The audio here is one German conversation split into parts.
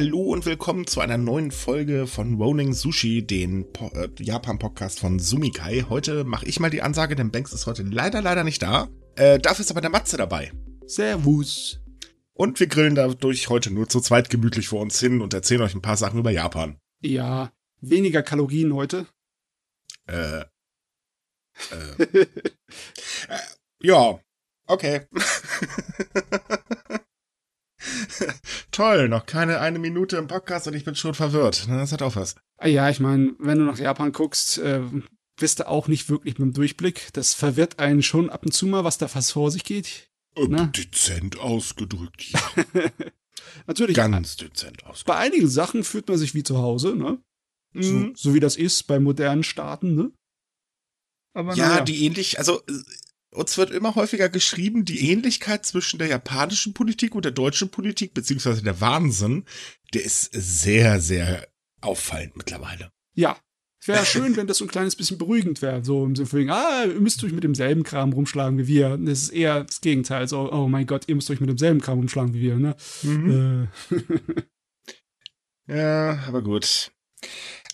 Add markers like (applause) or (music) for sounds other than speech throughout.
Hallo und willkommen zu einer neuen Folge von Rolling Sushi, den po äh, Japan-Podcast von Sumikai. Heute mache ich mal die Ansage, denn Banks ist heute leider, leider nicht da. Äh, dafür ist aber der Matze dabei. Servus. Und wir grillen dadurch heute nur zu zweit gemütlich vor uns hin und erzählen euch ein paar Sachen über Japan. Ja, weniger Kalorien heute. Äh. äh, (laughs) äh ja, okay. (laughs) (laughs) Toll, noch keine eine Minute im Podcast und ich bin schon verwirrt. Das hat auch was. Ja, ich meine, wenn du nach Japan guckst, äh, bist du auch nicht wirklich mit dem Durchblick. Das verwirrt einen schon ab und zu mal, was da fast vor sich geht. Äh, ne? Dezent ausgedrückt, ja. (laughs) Natürlich. Ganz dezent ausgedrückt. Bei einigen Sachen fühlt man sich wie zu Hause, ne? Mhm. So, so, wie das ist bei modernen Staaten, ne? Aber ja, naja. die ähnlich, also uns wird immer häufiger geschrieben, die Ähnlichkeit zwischen der japanischen Politik und der deutschen Politik, beziehungsweise der Wahnsinn, der ist sehr, sehr auffallend mittlerweile. Ja. Es wäre schön, wenn das so ein kleines bisschen beruhigend wäre. So im Sinne von, ah, ihr müsst euch mit demselben Kram rumschlagen wie wir. Das ist eher das Gegenteil. So, oh mein Gott, ihr müsst euch mit demselben Kram rumschlagen wie wir, ne? Mhm. Äh. (laughs) ja, aber gut.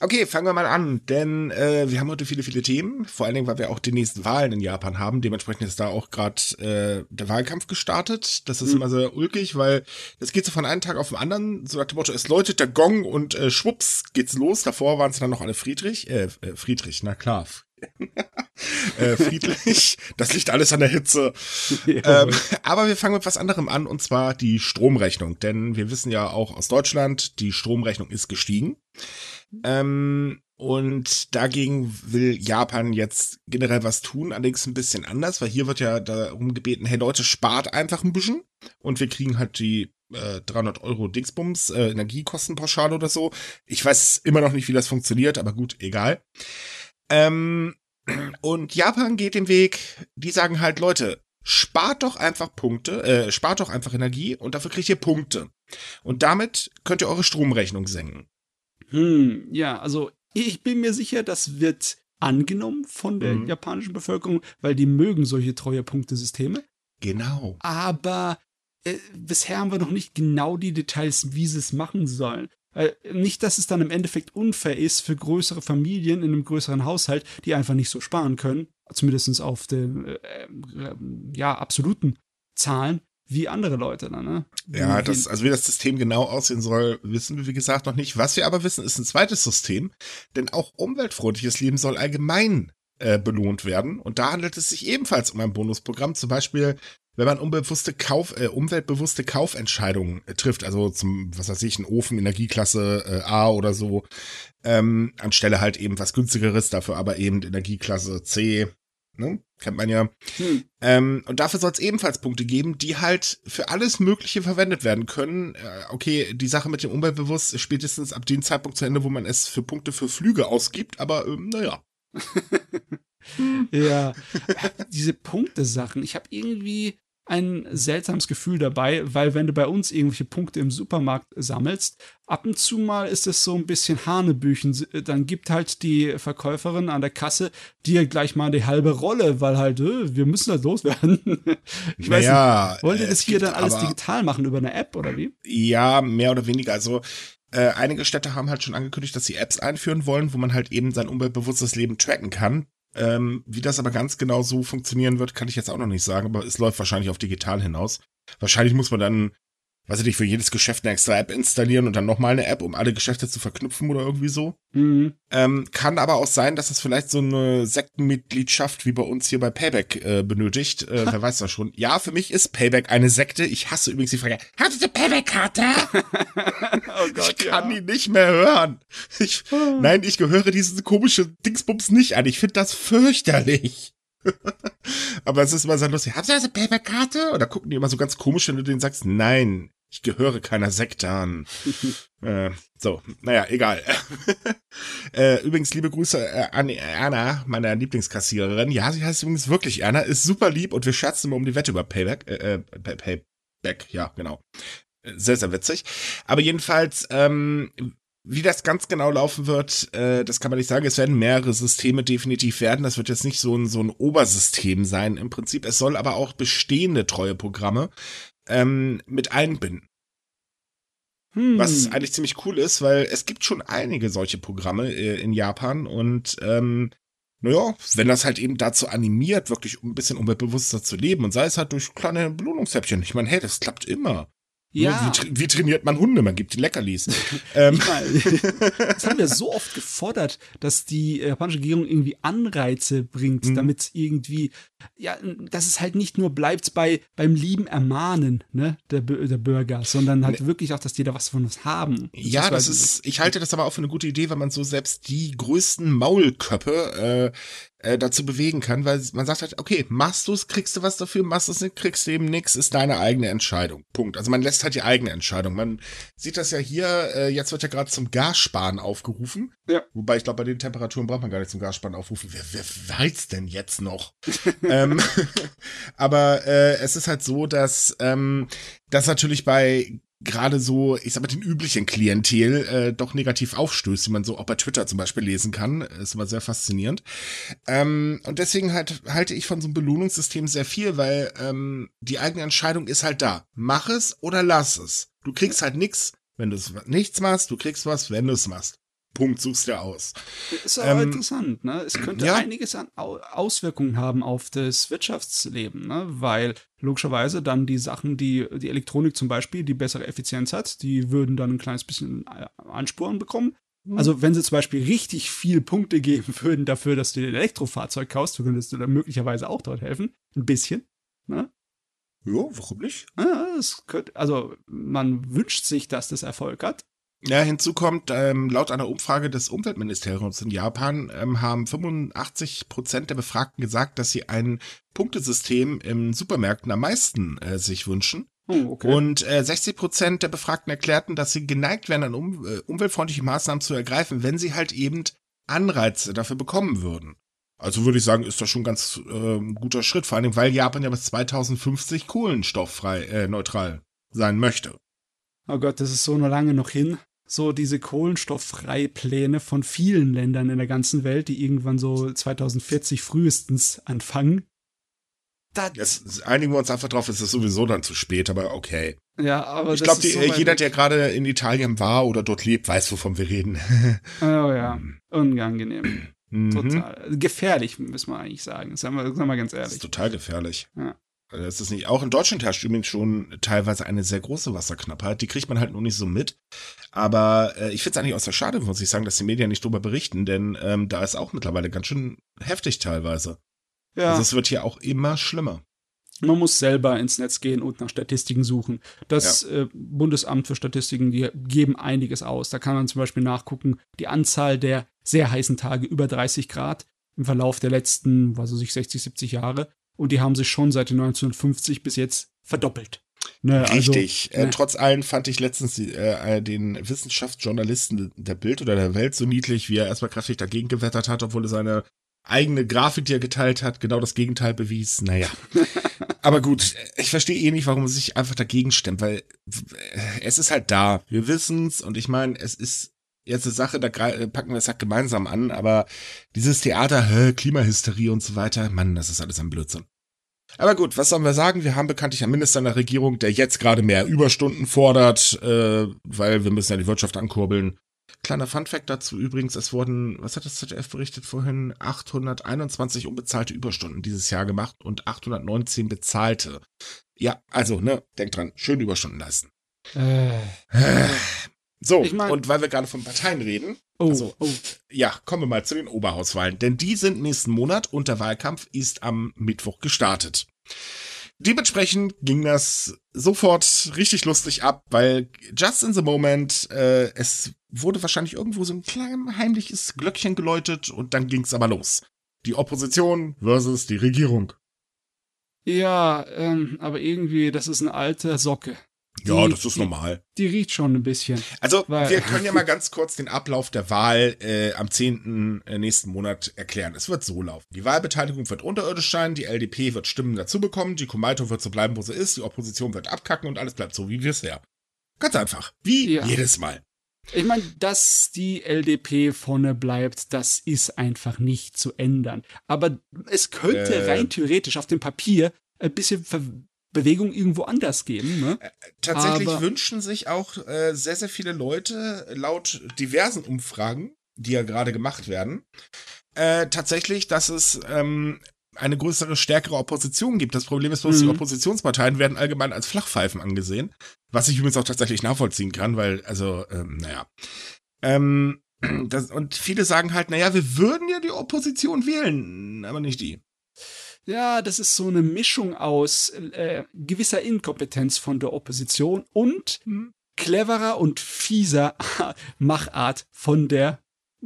Okay, fangen wir mal an, denn äh, wir haben heute viele, viele Themen, vor allen Dingen, weil wir auch die nächsten Wahlen in Japan haben. Dementsprechend ist da auch gerade äh, der Wahlkampf gestartet. Das ist mhm. immer sehr ulkig, weil das geht so von einem Tag auf den anderen. So nach dem Motto, es läutet der Gong und äh, schwupps geht's los. Davor waren es dann noch alle Friedrich, äh, äh Friedrich, na klar, (laughs) äh, friedlich. Das liegt alles an der Hitze. (laughs) ähm, aber wir fangen mit was anderem an, und zwar die Stromrechnung. Denn wir wissen ja auch aus Deutschland, die Stromrechnung ist gestiegen. Ähm, und dagegen will Japan jetzt generell was tun, allerdings ein bisschen anders, weil hier wird ja darum gebeten, hey Leute, spart einfach ein bisschen und wir kriegen halt die äh, 300 Euro Dingsbums, äh, Energiekostenpauschale oder so. Ich weiß immer noch nicht, wie das funktioniert, aber gut, egal. Ähm, und Japan geht den Weg, die sagen halt, Leute, spart doch einfach Punkte, äh, spart doch einfach Energie und dafür kriegt ihr Punkte. Und damit könnt ihr eure Stromrechnung senken. Hm, ja, also ich bin mir sicher, das wird angenommen von der mhm. japanischen Bevölkerung, weil die mögen solche treue Punktesysteme. Genau. Aber äh, bisher haben wir noch nicht genau die Details, wie sie es machen sollen. Äh, nicht, dass es dann im Endeffekt unfair ist für größere Familien in einem größeren Haushalt, die einfach nicht so sparen können, zumindest auf den äh, äh, ja, absoluten Zahlen, wie andere Leute dann, ne? Ja, das, also wie das System genau aussehen soll, wissen wir, wie gesagt, noch nicht. Was wir aber wissen, ist ein zweites System, denn auch umweltfreundliches Leben soll allgemein äh, belohnt werden. Und da handelt es sich ebenfalls um ein Bonusprogramm. Zum Beispiel wenn man unbewusste Kauf, äh, umweltbewusste Kaufentscheidungen äh, trifft, also zum, was weiß ich, ein Ofen Energieklasse äh, A oder so, ähm, anstelle halt eben was günstigeres, dafür aber eben Energieklasse C, ne? Kennt man ja. Hm. Ähm, und dafür soll es ebenfalls Punkte geben, die halt für alles Mögliche verwendet werden können. Äh, okay, die Sache mit dem Umweltbewusst ist spätestens ab dem Zeitpunkt zu Ende, wo man es für Punkte für Flüge ausgibt, aber ähm, naja. (laughs) ja, diese Punkte-Sachen. Ich habe irgendwie ein seltsames Gefühl dabei, weil wenn du bei uns irgendwelche Punkte im Supermarkt sammelst, ab und zu mal ist es so ein bisschen Hanebüchen. Dann gibt halt die Verkäuferin an der Kasse dir gleich mal die halbe Rolle, weil halt, äh, wir müssen das loswerden. (laughs) ich weiß naja, nicht, wollt ihr das hier dann alles digital machen über eine App oder wie? Ja, mehr oder weniger. Also äh, einige Städte haben halt schon angekündigt, dass sie Apps einführen wollen, wo man halt eben sein umweltbewusstes Leben tracken kann. Ähm, wie das aber ganz genau so funktionieren wird, kann ich jetzt auch noch nicht sagen, aber es läuft wahrscheinlich auf digital hinaus. Wahrscheinlich muss man dann weiß ich nicht, für jedes Geschäft eine extra App installieren und dann nochmal eine App, um alle Geschäfte zu verknüpfen oder irgendwie so. Mhm. Ähm, kann aber auch sein, dass es vielleicht so eine Sektenmitgliedschaft wie bei uns hier bei Payback äh, benötigt. Äh, (laughs) wer weiß das schon. Ja, für mich ist Payback eine Sekte. Ich hasse übrigens die Frage, hast du eine Payback-Karte? (laughs) oh Gott, ich kann ja. die nicht mehr hören. Ich, oh. Nein, ich gehöre diese komische Dingsbums nicht an. Ich finde das fürchterlich. Aber es ist immer so lustig. Habt ihr eine Payback-Karte? Oder gucken die immer so ganz komisch, wenn du denen sagst, nein, ich gehöre keiner Sekte an. (laughs) äh, so, naja, egal. (laughs) äh, übrigens, liebe Grüße äh, an Erna, meiner Lieblingskassiererin. Ja, sie heißt übrigens wirklich Erna, ist super lieb und wir scherzen immer um die Wette über Payback. Äh, äh Payback, ja, genau. Äh, sehr, sehr witzig. Aber jedenfalls, ähm, wie das ganz genau laufen wird, äh, das kann man nicht sagen. Es werden mehrere Systeme definitiv werden. Das wird jetzt nicht so ein, so ein Obersystem sein im Prinzip. Es soll aber auch bestehende Treueprogramme ähm, mit einbinden. Hm. Was eigentlich ziemlich cool ist, weil es gibt schon einige solche Programme äh, in Japan und ähm, naja, wenn das halt eben dazu animiert, wirklich ein bisschen umweltbewusster zu leben und sei es halt durch kleine Belohnungshäppchen. Ich meine, hey, das klappt immer. Ja. Wie, wie, trainiert man Hunde? Man gibt die Leckerlis. (laughs) ähm. (laughs) das haben wir so oft gefordert, dass die japanische Regierung irgendwie Anreize bringt, mhm. damit irgendwie, ja, dass es halt nicht nur bleibt bei, beim lieben Ermahnen, ne, der, der Bürger, sondern halt nee. wirklich auch, dass die da was von uns haben. Ja, das ist, ich halte das aber auch für eine gute Idee, wenn man so selbst die größten Maulköppe, äh, äh, dazu bewegen kann, weil man sagt halt, okay, machst du es, kriegst du was dafür, machst du es nicht, kriegst du eben nichts, ist deine eigene Entscheidung. Punkt. Also man lässt halt die eigene Entscheidung. Man sieht das ja hier, äh, jetzt wird ja gerade zum Gassparen aufgerufen. Ja. Wobei ich glaube, bei den Temperaturen braucht man gar nicht zum Gassparen aufrufen. Wer, wer weiß denn jetzt noch? (laughs) ähm, (laughs) aber äh, es ist halt so, dass ähm, das natürlich bei gerade so, ich sag mal, den üblichen Klientel äh, doch negativ aufstößt, wie man so auch bei Twitter zum Beispiel lesen kann. Ist immer sehr faszinierend. Ähm, und deswegen halt halte ich von so einem Belohnungssystem sehr viel, weil ähm, die eigene Entscheidung ist halt da. Mach es oder lass es. Du kriegst halt nichts, wenn du nichts machst, du kriegst was, wenn du es machst. Punkt suchst du aus. Ist aber ähm, interessant, ne? Es könnte ja. einiges an Auswirkungen haben auf das Wirtschaftsleben, ne? Weil logischerweise dann die Sachen, die die Elektronik zum Beispiel, die bessere Effizienz hat, die würden dann ein kleines bisschen äh, Ansporen bekommen. Mhm. Also wenn sie zum Beispiel richtig viel Punkte geben (laughs) würden dafür, dass du ein Elektrofahrzeug kaufst, könntest du dann möglicherweise auch dort helfen. Ein bisschen. Ne? Ja, warum nicht? Ja, könnte, also man wünscht sich, dass das Erfolg hat. Ja, hinzu kommt, ähm, laut einer Umfrage des Umweltministeriums in Japan ähm, haben 85 Prozent der Befragten gesagt, dass sie ein Punktesystem im Supermärkten am meisten äh, sich wünschen. Oh, okay. Und äh, 60 Prozent der Befragten erklärten, dass sie geneigt wären, an um, äh, umweltfreundliche Maßnahmen zu ergreifen, wenn sie halt eben Anreize dafür bekommen würden. Also würde ich sagen, ist das schon ganz äh, guter Schritt, vor allem weil Japan ja bis 2050 kohlenstofffrei äh, neutral sein möchte. Oh Gott, das ist so noch lange noch hin so diese Kohlenstofffreipläne von vielen Ländern in der ganzen Welt, die irgendwann so 2040 frühestens anfangen. Jetzt einigen wir uns einfach drauf, es ist sowieso dann zu spät, aber okay. Ja, aber ich glaube, so jeder, der gerade in Italien war oder dort lebt, weiß, wovon wir reden. (laughs) oh ja, hm. unangenehm. Mhm. Total. Gefährlich, müssen wir eigentlich sagen. Sagen wir, sagen wir ganz ehrlich. Das ist total gefährlich. Ja. Also das ist nicht. Auch in Deutschland herrscht übrigens schon teilweise eine sehr große Wasserknappheit. Die kriegt man halt nur nicht so mit. Aber äh, ich finde es eigentlich auch sehr schade, muss ich sagen, dass die Medien nicht drüber berichten, denn ähm, da ist auch mittlerweile ganz schön heftig teilweise. Ja. Also es wird hier auch immer schlimmer. Man muss selber ins Netz gehen und nach Statistiken suchen. Das ja. äh, Bundesamt für Statistiken, die geben einiges aus. Da kann man zum Beispiel nachgucken, die Anzahl der sehr heißen Tage über 30 Grad im Verlauf der letzten, was weiß ich, 60, 70 Jahre und die haben sich schon seit den 1950 bis jetzt verdoppelt. Ne, also, Richtig. Also, ne. äh, trotz allem fand ich letztens äh, den Wissenschaftsjournalisten der Bild oder der Welt so niedlich, wie er erstmal kräftig dagegen gewettert hat, obwohl er seine eigene Grafik, die er geteilt hat, genau das Gegenteil bewies. Naja. (laughs) Aber gut, ich verstehe eh nicht, warum er sich einfach dagegen stemmt, weil es ist halt da. Wir wissen's und ich meine, es ist jetzt eine Sache, da packen wir es halt gemeinsam an, aber dieses Theater, hä, Klimahysterie und so weiter, Mann, das ist alles ein Blödsinn. Aber gut, was sollen wir sagen? Wir haben bekanntlich einen Minister in der Regierung, der jetzt gerade mehr Überstunden fordert, äh, weil wir müssen ja die Wirtschaft ankurbeln. Kleiner Funfact dazu übrigens, es wurden, was hat das ZDF berichtet vorhin, 821 unbezahlte Überstunden dieses Jahr gemacht und 819 bezahlte. Ja, also, ne, denkt dran, schön Überstunden leisten. Äh. So, ich mein, und weil wir gerade von Parteien reden, oh, also, oh. ja, kommen wir mal zu den Oberhauswahlen, denn die sind nächsten Monat und der Wahlkampf ist am Mittwoch gestartet. Dementsprechend ging das sofort richtig lustig ab, weil just in the moment, äh, es wurde wahrscheinlich irgendwo so ein kleines heimliches Glöckchen geläutet und dann ging's aber los. Die Opposition versus die Regierung. Ja, ähm, aber irgendwie, das ist eine alte Socke. Die, ja, das ist normal. Die, riecht schon ein bisschen. Also, wir können ja (laughs) mal ganz kurz den Ablauf der Wahl äh, am 10. Äh, nächsten Monat erklären. Es wird so laufen. Die Wahlbeteiligung wird unterirdisch sein, die LDP wird Stimmen dazu bekommen, die Komaito wird so bleiben, wo sie ist, die Opposition wird abkacken und alles bleibt so wie bisher. Ganz einfach. Wie ja. jedes Mal. Ich meine, dass die LDP vorne bleibt, das ist einfach nicht zu ändern. Aber es könnte äh, rein theoretisch auf dem Papier ein bisschen Bewegung irgendwo anders geben. Ne? Äh, tatsächlich Aber- wünschen sich auch äh, sehr, sehr viele Leute laut diversen Umfragen, die ja gerade gemacht werden, äh, tatsächlich, dass es ähm, eine größere, stärkere Opposition gibt. Das Problem ist bloß, die Mhm. Oppositionsparteien werden allgemein als Flachpfeifen angesehen, was ich übrigens auch tatsächlich nachvollziehen kann, weil, also, ähm, naja. Ähm, das, und viele sagen halt, naja, wir würden ja die Opposition wählen, aber nicht die. Ja, das ist so eine Mischung aus äh, gewisser Inkompetenz von der Opposition und cleverer und fieser (laughs) Machart von der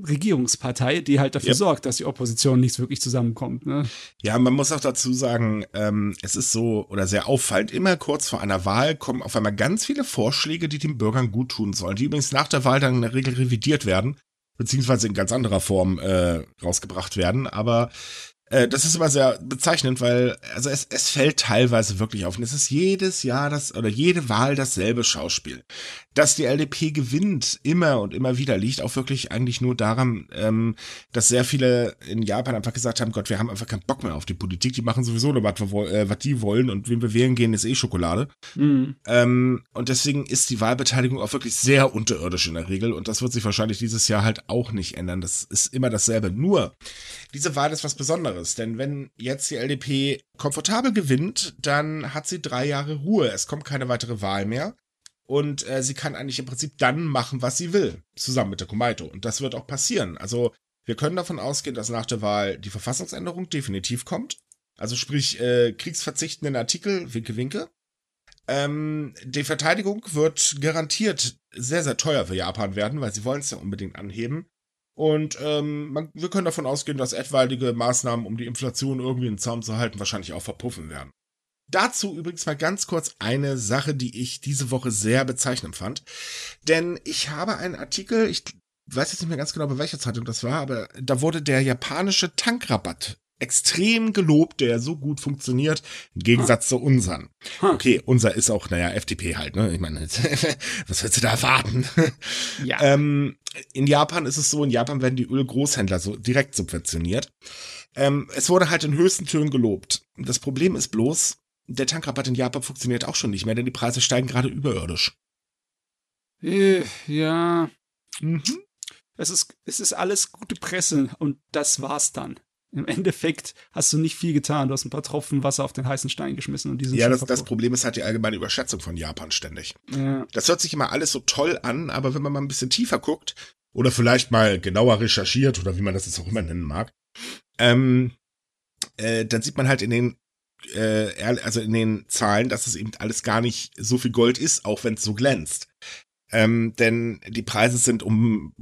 Regierungspartei, die halt dafür Yep. sorgt, dass die Opposition nicht wirklich zusammenkommt. Ne? Ja, man muss auch dazu sagen, ähm, es ist so oder sehr auffallend, immer kurz vor einer Wahl kommen auf einmal ganz viele Vorschläge, die den Bürgern gut tun sollen, die übrigens nach der Wahl dann in der Regel revidiert werden, beziehungsweise in ganz anderer Form äh, rausgebracht werden. Aber das ist immer sehr bezeichnend, weil also es, es fällt teilweise wirklich auf. Und es ist jedes Jahr das oder jede Wahl dasselbe Schauspiel. Dass die LDP gewinnt, immer und immer wieder, liegt auch wirklich eigentlich nur daran, ähm, dass sehr viele in Japan einfach gesagt haben, Gott, wir haben einfach keinen Bock mehr auf die Politik, die machen sowieso nur, was, äh, was die wollen und wen wir wählen gehen, ist eh Schokolade. Mhm. Ähm, und deswegen ist die Wahlbeteiligung auch wirklich sehr unterirdisch in der Regel und das wird sich wahrscheinlich dieses Jahr halt auch nicht ändern. Das ist immer dasselbe. Nur, diese Wahl ist was Besonderes, denn wenn jetzt die LDP komfortabel gewinnt, dann hat sie drei Jahre Ruhe. Es kommt keine weitere Wahl mehr. Und äh, sie kann eigentlich im Prinzip dann machen, was sie will, zusammen mit der Komaito. Und das wird auch passieren. Also wir können davon ausgehen, dass nach der Wahl die Verfassungsänderung definitiv kommt. Also sprich, äh, kriegsverzichtenden Artikel, winke, winke. Ähm, die Verteidigung wird garantiert sehr, sehr teuer für Japan werden, weil sie wollen es ja unbedingt anheben. Und ähm, man, wir können davon ausgehen, dass etwaige Maßnahmen, um die Inflation irgendwie in Zaum zu halten, wahrscheinlich auch verpuffen werden. Dazu übrigens mal ganz kurz eine Sache, die ich diese Woche sehr bezeichnend fand. Denn ich habe einen Artikel, ich weiß jetzt nicht mehr ganz genau, bei welcher Zeitung das war, aber da wurde der japanische Tankrabatt extrem gelobt, der so gut funktioniert, im Gegensatz zu unseren. Hm. Okay, unser ist auch, naja, FDP halt, ne? Ich meine, (laughs) was willst du da erwarten? Ja. Ähm, in Japan ist es so, in Japan werden die Ölgroßhändler so direkt subventioniert. Ähm, es wurde halt in höchsten Tönen gelobt. Das Problem ist bloß, der Tankrabatt in Japan funktioniert auch schon nicht mehr, denn die Preise steigen gerade überirdisch. Äh, ja. Mhm. Es ist, es ist alles gute Presse und das war's dann. Im Endeffekt hast du nicht viel getan. Du hast ein paar Tropfen Wasser auf den heißen Stein geschmissen und die sind Ja, das, das. Problem ist halt die allgemeine Überschätzung von Japan ständig. Ja. Das hört sich immer alles so toll an, aber wenn man mal ein bisschen tiefer guckt oder vielleicht mal genauer recherchiert oder wie man das jetzt auch immer nennen mag, ähm, äh, dann sieht man halt in den äh, also in den Zahlen, dass es eben alles gar nicht so viel Gold ist, auch wenn es so glänzt. Ähm, denn die Preise sind um,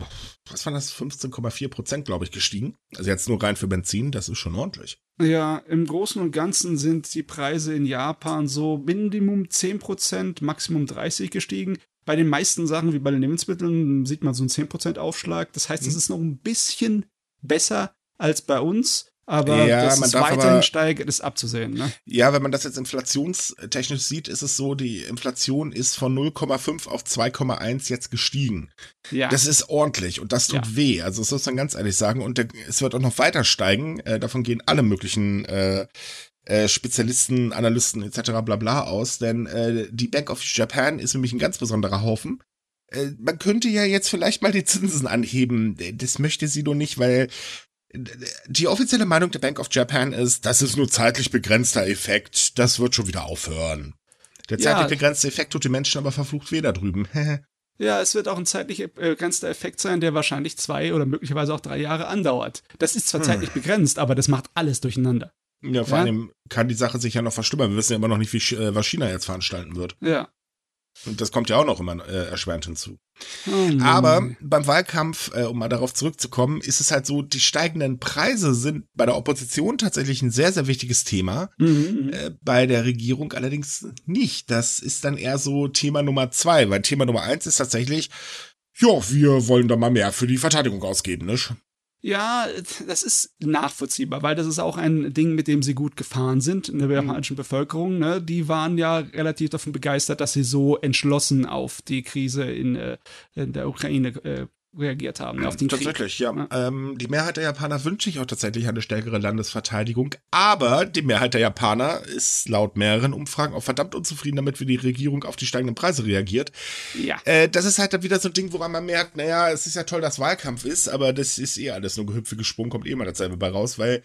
was war das, 15,4 Prozent, glaube ich, gestiegen. Also jetzt nur rein für Benzin, das ist schon ordentlich. Ja, im Großen und Ganzen sind die Preise in Japan so Minimum 10%, Maximum 30% gestiegen. Bei den meisten Sachen, wie bei den Lebensmitteln, sieht man so einen 10% Aufschlag. Das heißt, es Mhm. ist noch ein bisschen besser als bei uns. Aber Ja, dass es weiterhin aber- steigert, ist abzusehen. Ne? Ja, wenn man das jetzt inflationstechnisch sieht, ist es so, die Inflation ist von 0,5 auf 2,1 jetzt gestiegen. Ja, Das ist ordentlich und das tut Ja. weh. Also das muss man ganz ehrlich sagen. Und der, es wird auch noch weiter steigen. Äh, davon gehen alle möglichen äh, äh, Spezialisten, Analysten etc. bla bla aus. Denn äh, die Bank of Japan ist nämlich ein ganz besonderer Haufen. Äh, man könnte ja jetzt vielleicht mal die Zinsen anheben. Das möchte sie nur nicht, weil äh, die offizielle Meinung der Bank of Japan ist, das ist nur zeitlich begrenzter Effekt. Das wird schon wieder aufhören. Der Ja. zeitlich begrenzte Effekt tut den Menschen aber verflucht weh da drüben. (laughs) ja, es wird auch ein zeitlich begrenzter Effekt sein, der wahrscheinlich zwei oder möglicherweise auch drei Jahre andauert. Das ist zwar Hm. zeitlich begrenzt, aber das macht alles durcheinander. Ja, vor Ja. allem kann die Sache sich ja noch verstümmeln. Wir wissen ja immer noch nicht, wie, äh, was China jetzt veranstalten wird. Ja. Und das kommt ja auch noch immer äh, erschwerend hinzu. Oh. Aber beim Wahlkampf, äh, um mal darauf zurückzukommen, ist es halt so, die steigenden Preise sind bei der Opposition tatsächlich ein sehr, sehr wichtiges Thema. Mhm, mhm. Äh, bei der Regierung allerdings nicht. Das ist dann eher so Thema Nummer zwei, weil Thema Nummer eins ist tatsächlich, ja, wir wollen da mal mehr für die Verteidigung ausgeben, ne? Ja, das ist nachvollziehbar, weil das ist auch ein Ding, mit dem sie gut gefahren sind in der japanischen Bevölkerung. Ne? Die waren ja relativ davon begeistert, dass sie so entschlossen auf die Krise in, äh, in der Ukraine äh, reagiert haben, ne, auf den Tatsächlich, Krieg. ja. ja. Ähm, die Mehrheit der Japaner wünscht sich auch tatsächlich eine stärkere Landesverteidigung, aber die Mehrheit der Japaner ist laut mehreren Umfragen auch verdammt unzufrieden damit, wie die Regierung auf die steigenden Preise reagiert. Ja. Äh, das ist halt dann wieder so ein Ding, woran man merkt, naja, es ist ja toll, dass Wahlkampf ist, aber das ist eh alles nur Gehüpfe gesprungen, kommt eh mal dasselbe bei raus, weil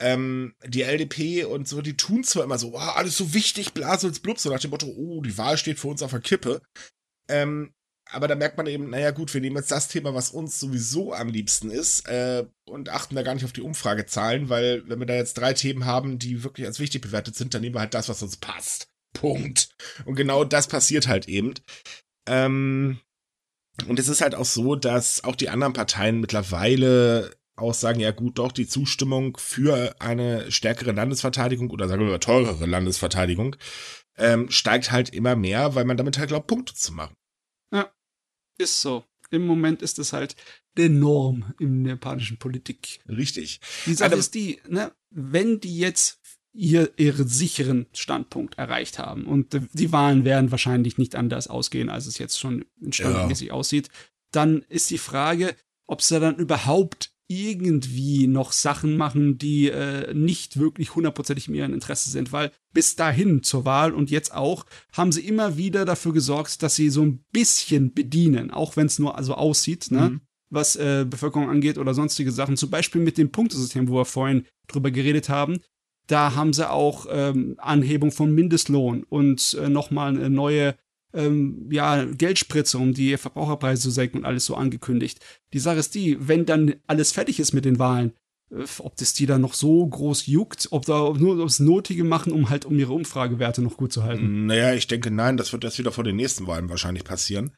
ähm, die LDP und so, die tun zwar immer so, oh, alles so wichtig, Blasels blub, so nach dem Motto, oh, die Wahl steht für uns auf der Kippe. Ähm, aber da merkt man eben, naja gut, wir nehmen jetzt das Thema, was uns sowieso am liebsten ist, äh, und achten da gar nicht auf die Umfragezahlen, weil wenn wir da jetzt drei Themen haben, die wirklich als wichtig bewertet sind, dann nehmen wir halt das, was uns passt. Punkt. Und genau das passiert halt eben. Ähm, und es ist halt auch so, dass auch die anderen Parteien mittlerweile auch sagen, ja gut, doch, die Zustimmung für eine stärkere Landesverteidigung oder sagen wir mal teurere Landesverteidigung ähm, steigt halt immer mehr, weil man damit halt glaubt, Punkte zu machen. Ja, ist so. Im Moment ist es halt die Norm in der japanischen Politik. Richtig. Die Sache also, ist die, ne, wenn die jetzt ihr, ihren sicheren Standpunkt erreicht haben und die Wahlen werden wahrscheinlich nicht anders ausgehen, als es jetzt schon standardmäßig ja. aussieht, dann ist die Frage, ob sie dann überhaupt irgendwie noch Sachen machen, die äh, nicht wirklich hundertprozentig in ihrem Interesse sind, weil bis dahin zur Wahl und jetzt auch haben sie immer wieder dafür gesorgt, dass sie so ein bisschen bedienen, auch wenn es nur so aussieht, ne? Mhm. was äh, Bevölkerung angeht oder sonstige Sachen. Zum Beispiel mit dem Punktesystem, wo wir vorhin drüber geredet haben. Da haben sie auch ähm, Anhebung von Mindestlohn und äh, nochmal eine neue ähm, ja, Geldspritze, um die Verbraucherpreise zu senken und alles so angekündigt. Die Sache ist die, wenn dann alles fertig ist mit den Wahlen, äh, ob das die dann noch so groß juckt, ob da nur das Notige machen, um halt um ihre Umfragewerte noch gut zu halten. Naja, ich denke nein, das wird erst wieder vor den nächsten Wahlen wahrscheinlich passieren.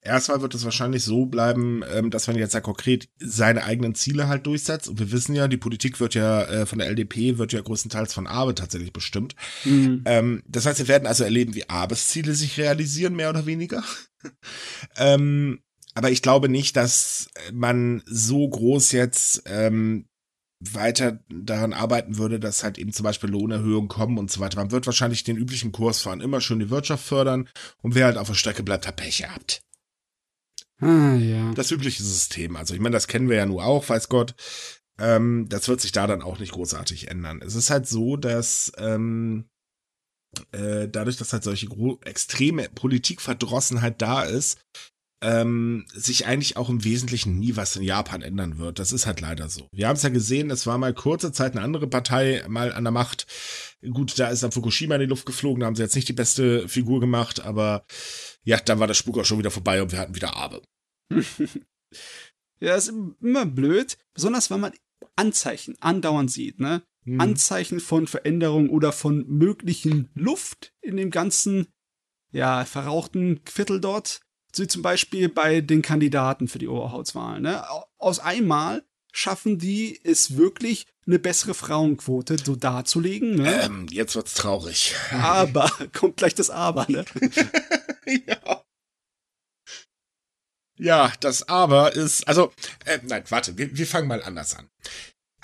Erstmal wird es wahrscheinlich so bleiben, ähm, dass man jetzt ja konkret seine eigenen Ziele halt durchsetzt. Und wir wissen ja, die Politik wird ja äh, von der LDP, wird ja größtenteils von Abe tatsächlich bestimmt. Mhm. Ähm, das heißt, wir werden also erleben, wie Abes Ziele sich realisieren, mehr oder weniger. (laughs) ähm, aber ich glaube nicht, dass man so groß jetzt weiter daran arbeiten würde, dass halt eben zum Beispiel Lohnerhöhungen kommen und so weiter. Man wird wahrscheinlich den üblichen Kurs fahren, immer schön die Wirtschaft fördern und wer halt auf der Strecke bleibt, hat Pech gehabt. Ah, ja. Das übliche System. Also ich meine, das kennen wir ja nur auch, weiß Gott. Ähm, das wird sich da dann auch nicht großartig ändern. Es ist halt so, dass ähm, äh, dadurch, dass halt solche extreme Politikverdrossenheit da ist, ähm, sich eigentlich auch im Wesentlichen nie was in Japan ändern wird. Das ist halt leider so. Wir haben es ja gesehen, es war mal kurze Zeit eine andere Partei mal an der Macht. Gut, da ist dann Fukushima in die Luft geflogen, da haben sie jetzt nicht die beste Figur gemacht, aber ja, dann war der Spuk auch schon wieder vorbei und wir hatten wieder Abe. (laughs) ja, ist immer blöd, besonders wenn man Anzeichen andauernd sieht, ne? Hm. Anzeichen von Veränderung oder von möglichen Luft in dem ganzen, ja, verrauchten Viertel dort. So zum Beispiel bei den Kandidaten für die Oberhautswahlen, ne? Aus einmal schaffen die es wirklich, eine bessere Frauenquote so darzulegen. Ne? Ähm, jetzt wird's traurig. Aber, (laughs) kommt gleich das Aber, ne? (laughs) ja. Ja, das Aber ist, also, äh, nein, warte, wir, wir fangen mal anders an.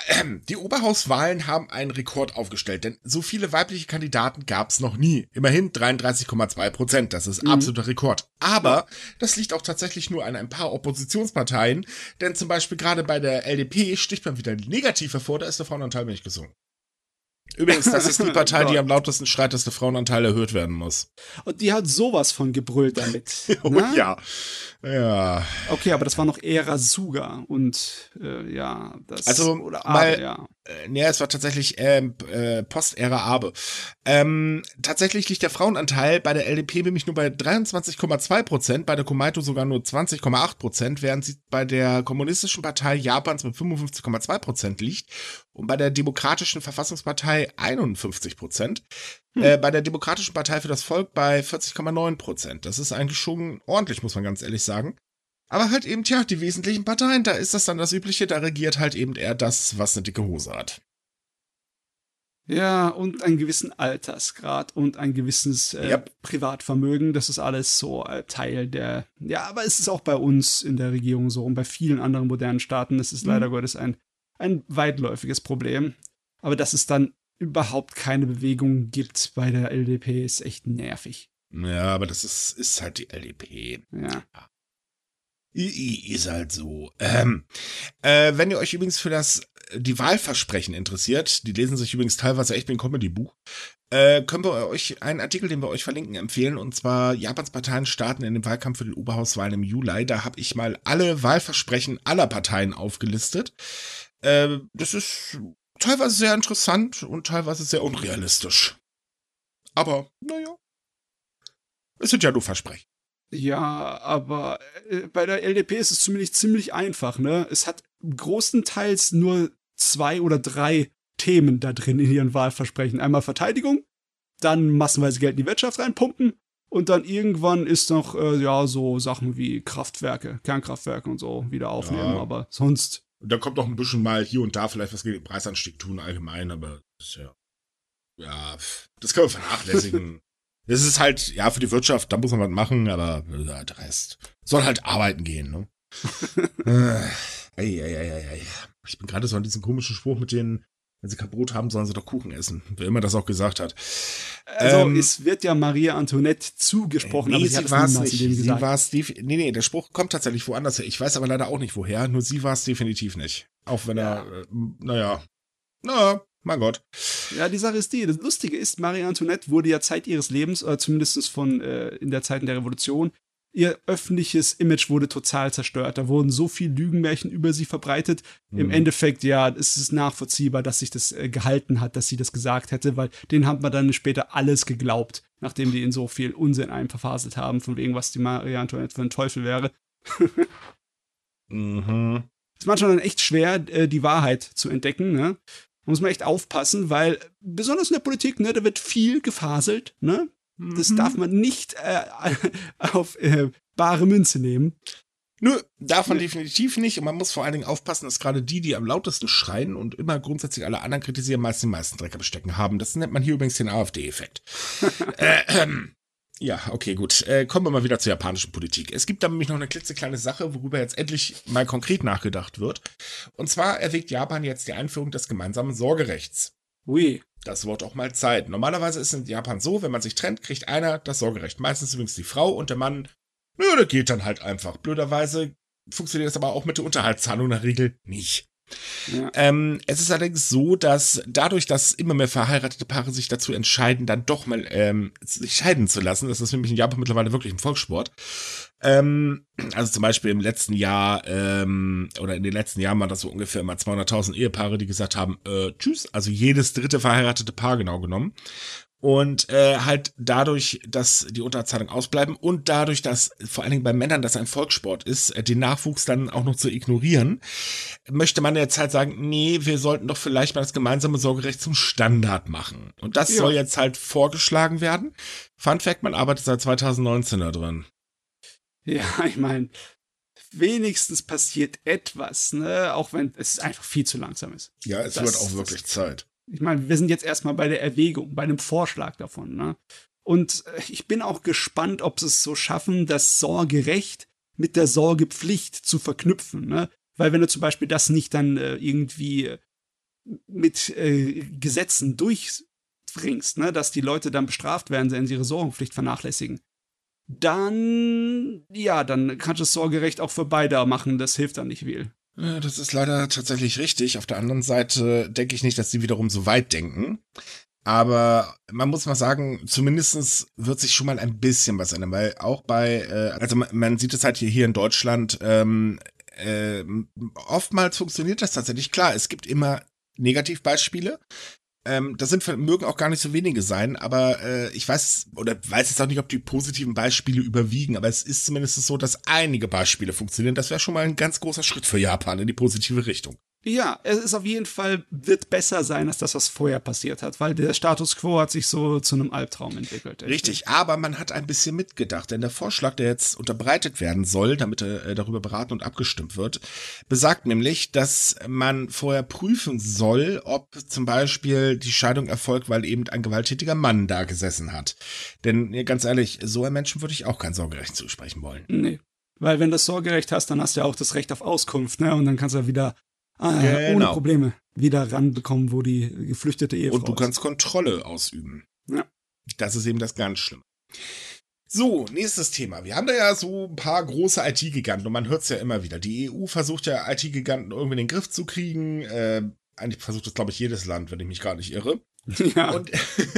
(clears throat) Die Oberhauswahlen haben einen Rekord aufgestellt, denn so viele weibliche Kandidaten gab es noch nie. Immerhin 33,2 Prozent, das ist mhm. absoluter Rekord. Aber das liegt auch tatsächlich nur an ein paar Oppositionsparteien, denn zum Beispiel gerade bei der LDP sticht man wieder negativ hervor, da ist der Frauenanteil nicht gesungen. Übrigens, das ist die (laughs) Partei, die am lautesten schreit, dass der Frauenanteil erhöht werden muss. Und die hat sowas von gebrüllt damit. (laughs) oh, ne? ja. Ja. Okay, aber das war noch eher Rasuga und äh, ja, das also oder Abe, mal, ja. Äh, nee, es war tatsächlich ähm, äh, Post-Ära Abe. Ähm, tatsächlich liegt der Frauenanteil bei der LDP nämlich nur bei 23,2 Prozent, bei der Komaito sogar nur 20,8 Prozent, während sie bei der Kommunistischen Partei Japans mit 55,2 Prozent liegt und bei der Demokratischen Verfassungspartei 51 Prozent. Hm. Äh, bei der Demokratischen Partei für das Volk bei 40,9 Prozent. Das ist eigentlich schon ordentlich, muss man ganz ehrlich sagen. Aber halt eben, tja, die wesentlichen Parteien, da ist das dann das Übliche, da regiert halt eben eher das, was eine dicke Hose hat. Ja, und einen gewissen Altersgrad und ein gewisses äh, yep. Privatvermögen, das ist alles so äh, Teil der. Ja, aber es ist auch bei uns in der Regierung so und bei vielen anderen modernen Staaten, das ist mhm. leider Gottes ein, ein weitläufiges Problem. Aber dass es dann überhaupt keine Bewegung gibt bei der LDP, ist echt nervig. Ja, aber das ist, ist halt die LDP. Ja. Ist halt so. Ähm, äh, wenn ihr euch übrigens für das die Wahlversprechen interessiert, die lesen sich übrigens teilweise echt wie ein Comedy-Buch, äh, können wir euch einen Artikel, den wir euch verlinken, empfehlen. Und zwar Japans Parteien starten in den Wahlkampf für die Oberhauswahlen im Juli. Da habe ich mal alle Wahlversprechen aller Parteien aufgelistet. Äh, das ist teilweise sehr interessant und teilweise sehr unrealistisch. Aber, naja. Es sind ja nur Versprechen. Ja, aber äh, bei der LDP ist es zumindest ziemlich einfach, ne? Es hat großenteils nur zwei oder drei Themen da drin in ihren Wahlversprechen. Einmal Verteidigung, dann massenweise Geld in die Wirtschaft reinpumpen und dann irgendwann ist noch, äh, ja, so Sachen wie Kraftwerke, Kernkraftwerke und so wieder aufnehmen, ja. aber sonst. Da kommt noch ein bisschen mal hier und da vielleicht was gegen den Preisanstieg tun allgemein, aber das ist ja. Ja, das können wir vernachlässigen. (laughs) Das ist halt, ja, für die Wirtschaft, da muss man was machen, aber äh, der Rest soll halt arbeiten gehen, ne? (laughs) äh, ei, ei, ei, ei. Ich bin gerade so an diesem komischen Spruch mit denen, wenn sie kein Brot haben, sollen sie doch Kuchen essen. Wer immer das auch gesagt hat. Also ähm, es wird ja Maria Antoinette zugesprochen, nee, aber sie, sie war es nicht. Sie war es nee, nee, der Spruch kommt tatsächlich woanders her. Ich weiß aber leider auch nicht woher, nur sie war es definitiv nicht. Auch wenn ja. er, äh, naja, na, mein Gott. Ja, die Sache ist die. Das Lustige ist, Marie Antoinette wurde ja Zeit ihres Lebens, oder zumindest von äh, in der Zeit der Revolution, ihr öffentliches Image wurde total zerstört. Da wurden so viel Lügenmärchen über sie verbreitet. Mhm. Im Endeffekt, ja, es ist nachvollziehbar, dass sich das äh, gehalten hat, dass sie das gesagt hätte, weil denen hat man dann später alles geglaubt, nachdem die in so viel Unsinn einem verfaselt haben, von wegen, was die Marie Antoinette für ein Teufel wäre. (laughs) mhm. Es ist manchmal dann echt schwer, äh, die Wahrheit zu entdecken, ne? Muss man echt aufpassen, weil besonders in der Politik, ne, da wird viel gefaselt, ne? Das mhm. darf man nicht äh, (laughs) auf äh, bare Münze nehmen. Nö, darf man definitiv nicht. Und man muss vor allen Dingen aufpassen, dass gerade die, die am lautesten schreien und immer grundsätzlich alle anderen kritisieren, meist den meisten Dreck bestecken haben. Das nennt man hier übrigens den AfD-Effekt. (laughs) äh, ähm, ja, okay, gut. Äh, kommen wir mal wieder zur japanischen Politik. Es gibt da nämlich noch eine klitzekleine Sache, worüber jetzt endlich mal konkret nachgedacht wird. Und zwar erwägt Japan jetzt die Einführung des gemeinsamen Sorgerechts. Ui. Das wird auch mal Zeit. Normalerweise ist es in Japan so, wenn man sich trennt, kriegt einer das Sorgerecht. Meistens übrigens die Frau und der Mann, nö, der geht dann halt einfach. Blöderweise funktioniert das aber auch mit der Unterhaltszahlung in der Regel nicht. Ähm, es ist allerdings so, dass dadurch, dass immer mehr verheiratete Paare sich dazu entscheiden, dann doch mal ähm, sich scheiden zu lassen, das ist nämlich in Japan mittlerweile wirklich ein Volkssport. Ähm, also zum Beispiel im letzten Jahr ähm, oder in den letzten Jahren waren das so ungefähr immer 200.000 Ehepaare, die gesagt haben, äh, tschüss, also jedes dritte verheiratete Paar genau genommen. Und äh, halt dadurch, dass die Unterzahlung ausbleiben und dadurch, dass vor allen Dingen bei Männern das ein Volkssport ist, äh, den Nachwuchs dann auch noch zu ignorieren, möchte man jetzt halt sagen, nee, wir sollten doch vielleicht mal das gemeinsame Sorgerecht zum Standard machen. Und das ja. soll jetzt halt vorgeschlagen werden. Fun Fact, man arbeitet seit 2019 da drin. Ja, (laughs) ich meine, wenigstens passiert etwas, ne? Auch wenn es einfach viel zu langsam ist. Ja, es das, wird auch wirklich Zeit ich meine, wir sind jetzt erstmal bei der Erwägung, bei einem Vorschlag davon. Ne? Und äh, ich bin auch gespannt, ob sie es so schaffen, das Sorgerecht mit der Sorgepflicht zu verknüpfen. Ne? Weil wenn du zum Beispiel das nicht dann äh, irgendwie äh, mit äh, Gesetzen durchbringst, ne? dass die Leute dann bestraft werden, wenn sie ihre Sorgenpflicht vernachlässigen, dann, ja, dann kannst du das Sorgerecht auch für beide machen. Das hilft dann nicht viel. Das ist leider tatsächlich richtig. Auf der anderen Seite denke ich nicht, dass die wiederum so weit denken. Aber man muss mal sagen, zumindestens wird sich schon mal ein bisschen was ändern, weil auch bei, äh, also man, man sieht es halt hier, hier in Deutschland, ähm, äh, oftmals funktioniert das tatsächlich. Klar, es gibt immer Negativbeispiele, ähm, das sind mögen auch gar nicht so wenige sein, aber äh, ich weiß oder weiß jetzt auch nicht, ob die positiven Beispiele überwiegen, aber es ist zumindest so, dass einige Beispiele funktionieren. Das wäre schon mal ein ganz großer Schritt für Japan in die positive Richtung. Ja, es ist auf jeden Fall, wird besser sein als das, was vorher passiert hat, weil der Status quo hat sich so zu einem Albtraum entwickelt. Richtig, aber man hat ein bisschen mitgedacht, denn der Vorschlag, der jetzt unterbreitet werden soll, damit er äh, darüber beraten und abgestimmt wird, besagt nämlich, dass man vorher prüfen soll, ob zum Beispiel die Scheidung erfolgt, weil eben ein gewalttätiger Mann da gesessen hat. Denn ganz ehrlich, so einem Menschen würde ich auch kein Sorgerecht zusprechen wollen. Nee. Weil wenn du das Sorgerecht hast, dann hast du ja auch das Recht auf Auskunft, ne? Und dann kannst du ja wieder ah, genau. ohne Probleme wieder ranbekommen, wo die geflüchtete Ehefrau Und du kannst Kontrolle ausüben. Ja. Das ist eben das ganz Schlimme. So, nächstes Thema. Wir haben da ja so ein paar große IT-Giganten und man hört es ja immer wieder. Die EU versucht ja IT-Giganten irgendwie in den Griff zu kriegen. Äh, eigentlich versucht das, glaube ich, jedes Land, wenn ich mich gar nicht irre. (laughs) Ja. Und,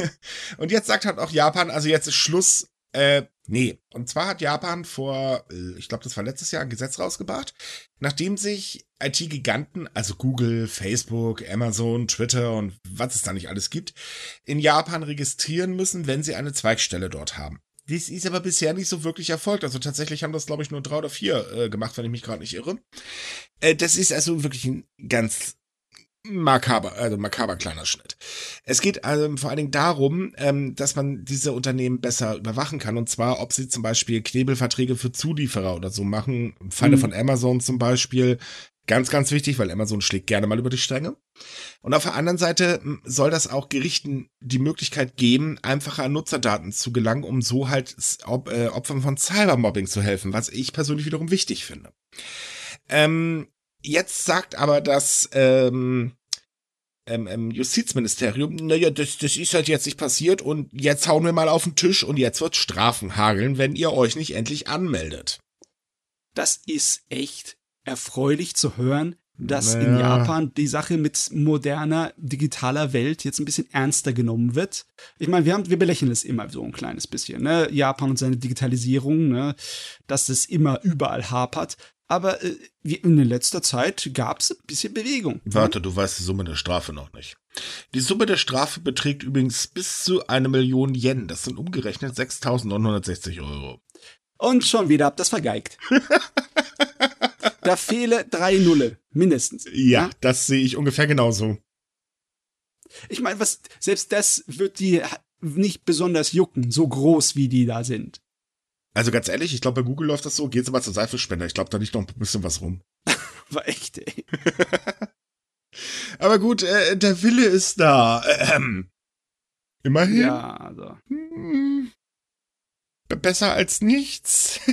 (laughs) und jetzt sagt halt auch Japan, also jetzt ist Schluss. Äh, nee. Und zwar hat Japan vor, äh, ich glaube, das war letztes Jahr, ein Gesetz rausgebracht, nachdem sich IT-Giganten, also Google, Facebook, Amazon, Twitter und was es da nicht alles gibt, in Japan registrieren müssen, wenn sie eine Zweigstelle dort haben. Dies ist aber bisher nicht so wirklich erfolgt. Also tatsächlich haben das, glaube ich, nur drei oder vier äh, gemacht, wenn ich mich gerade nicht irre. Äh, das ist also wirklich ein ganz makaber, also makaber kleiner Schnitt. Es geht also vor allen Dingen darum, ähm, dass man diese Unternehmen besser überwachen kann. Und zwar, ob sie zum Beispiel Knebelverträge für Zulieferer oder so machen. Im Falle mhm. von Amazon zum Beispiel. Ganz, ganz wichtig, weil Amazon schlägt gerne mal über die Stränge. Und auf der anderen Seite soll das auch Gerichten die Möglichkeit geben, einfacher an Nutzerdaten zu gelangen, um so halt äh, Opfern von Cybermobbing zu helfen, was ich persönlich wiederum wichtig finde. Ähm, Jetzt sagt aber das ähm, ähm, ähm, Justizministerium, naja, das, das ist halt jetzt nicht passiert und jetzt hauen wir mal auf den Tisch und jetzt wird Strafen hageln, wenn ihr euch nicht endlich anmeldet. Das ist echt erfreulich zu hören, dass naja. in Japan die Sache mit moderner digitaler Welt jetzt ein bisschen ernster genommen wird. Ich meine, wir haben, wir belächeln es immer so ein kleines bisschen, ne? Japan und seine Digitalisierung, ne? Dass es immer überall hapert. Aber äh, in letzter Zeit gab es ein bisschen Bewegung. Warte, du weißt die Summe der Strafe noch nicht. Die Summe der Strafe beträgt übrigens bis zu eine Million Yen. Das sind umgerechnet 6.960 Euro. Und schon wieder habt das vergeigt. (laughs) da fehle drei Nulle, mindestens. Ja, ja? das sehe ich ungefähr genauso. Ich meine, was, selbst das wird die nicht besonders jucken, so groß wie die da sind. Also ganz ehrlich, ich glaube, bei Google läuft das so, gehen Sie mal zur Seifenspender. Ich glaube, da liegt noch ein bisschen was rum. (laughs) War echt, ey. (laughs) Aber gut, äh, der Wille ist da. Ähm, immerhin. Ja, also. Hm, besser als nichts. (laughs)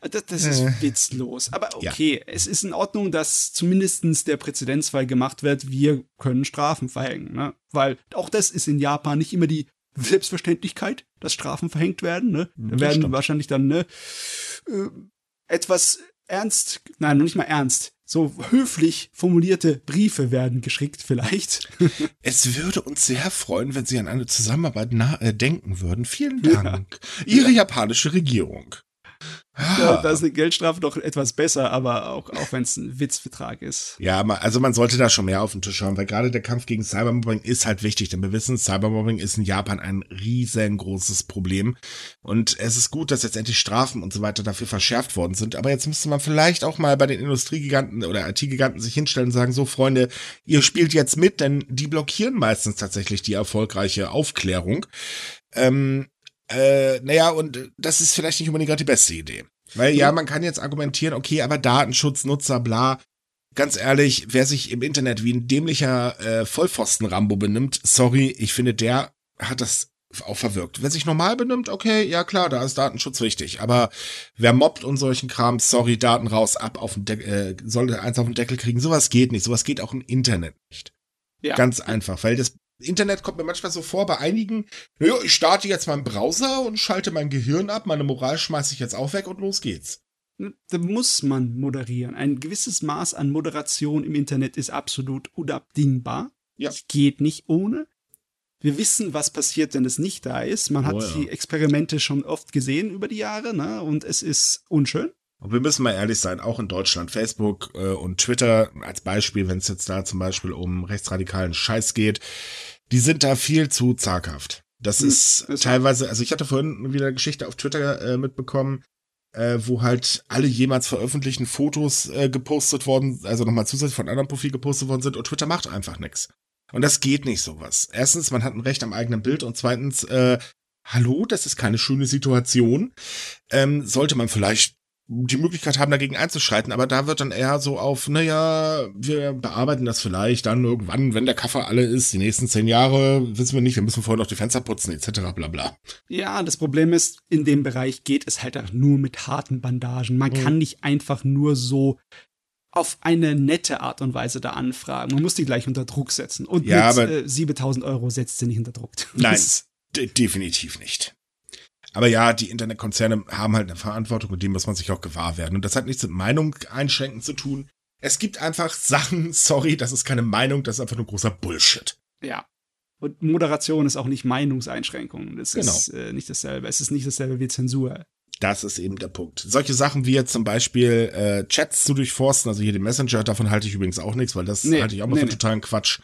Das, das, ist äh. witzlos. Aber okay, ja. es ist in Ordnung, dass zumindest der Präzedenzfall gemacht wird, wir können Strafen verhängen. Ne? Weil auch das ist in Japan nicht immer die Selbstverständlichkeit, dass Strafen verhängt werden. Ne? Da das werden stimmt. wahrscheinlich dann ne, äh, etwas ernst, nein, noch nicht mal ernst, so höflich formulierte Briefe werden geschickt vielleicht. (laughs) es würde uns sehr freuen, wenn Sie an eine Zusammenarbeit äh, denken würden. Vielen Dank. Ja. Ihre ja. japanische Regierung. Ja, da ist eine Geldstrafe doch etwas besser, aber auch, auch wenn es ein Witzvertrag ist. Ja, also man sollte da schon mehr auf den Tisch haben, weil gerade der Kampf gegen Cybermobbing ist halt wichtig, denn wir wissen, Cybermobbing ist in Japan ein riesengroßes Problem. Und es ist gut, dass jetzt endlich Strafen und so weiter dafür verschärft worden sind. Aber jetzt müsste man vielleicht auch mal bei den Industriegiganten oder IT-Giganten sich hinstellen und sagen, so Freunde, ihr spielt jetzt mit, denn die blockieren meistens tatsächlich die erfolgreiche Aufklärung. Ähm, äh, naja, und das ist vielleicht nicht unbedingt gerade die beste Idee. Weil ja, man kann jetzt argumentieren, okay, aber Datenschutz, Nutzer, bla. Ganz ehrlich, wer sich im Internet wie ein dämlicher äh, Vollpfosten-Rambo benimmt, sorry, ich finde, der hat das auch verwirkt. Wer sich normal benimmt, okay, ja klar, da ist Datenschutz wichtig. Aber wer mobbt und solchen Kram, sorry, Daten raus, ab auf den Deckel, äh, sollte eins auf den Deckel kriegen. Sowas geht nicht. Sowas geht auch im Internet nicht. Ja. Ganz einfach, weil das Internet kommt mir manchmal so vor, bei einigen, naja, ich starte jetzt meinen Browser und schalte mein Gehirn ab, meine Moral schmeiße ich jetzt auch weg und los geht's. Da muss man moderieren. Ein gewisses Maß an Moderation im Internet ist absolut unabdingbar. Ja. Das geht nicht ohne. Wir wissen, was passiert, wenn es nicht da ist. Man oh, hat ja. die Experimente schon oft gesehen über die Jahre, ne? Und es ist unschön. Und wir müssen mal ehrlich sein, auch in Deutschland, Facebook äh, und Twitter als Beispiel, wenn es jetzt da zum Beispiel um rechtsradikalen Scheiß geht, die sind da viel zu zaghaft. Das hm, ist, teilweise, also ich hatte vorhin wieder eine Geschichte auf Twitter äh, mitbekommen, äh, wo halt alle jemals veröffentlichten Fotos äh, gepostet worden, also nochmal zusätzlich von anderen Profil gepostet worden sind und Twitter macht einfach nichts. Und das geht nicht sowas. Erstens, man hat ein Recht am eigenen Bild und zweitens, äh, hallo, das ist keine schöne Situation. Ähm, sollte man vielleicht die Möglichkeit haben, dagegen einzuschreiten, aber da wird dann eher so auf, naja, wir bearbeiten das vielleicht dann irgendwann, wenn der Kaffee alle ist, die nächsten zehn Jahre, wissen wir nicht, wir müssen vorher noch die Fenster putzen, etc. bla bla. Ja, das Problem ist, in dem Bereich geht es halt auch nur mit harten Bandagen. Man mhm. kann nicht einfach nur so auf eine nette Art und Weise da anfragen. Man muss die gleich unter Druck setzen. Und ja, mit äh, 7000 Euro setzt sie nicht unter Druck. (laughs) Nein, De definitiv nicht. Aber ja, die Internetkonzerne haben halt eine Verantwortung und dem muss man sich auch gewahr werden. Und das hat nichts mit Meinung einschränken zu tun. Es gibt einfach Sachen, (laughs) sorry, das ist keine Meinung, das ist einfach nur großer Bullshit. Ja. Und Moderation ist auch nicht Meinungseinschränkung. Das Genau. ist äh, nicht dasselbe. Es ist nicht dasselbe wie Zensur. Das ist eben der Punkt. Solche Sachen wie jetzt zum Beispiel äh, Chats zu durchforsten, also hier den Messenger, davon halte ich übrigens auch nichts, weil das Nee, halte ich auch mal nee, für nee. totalen Quatsch.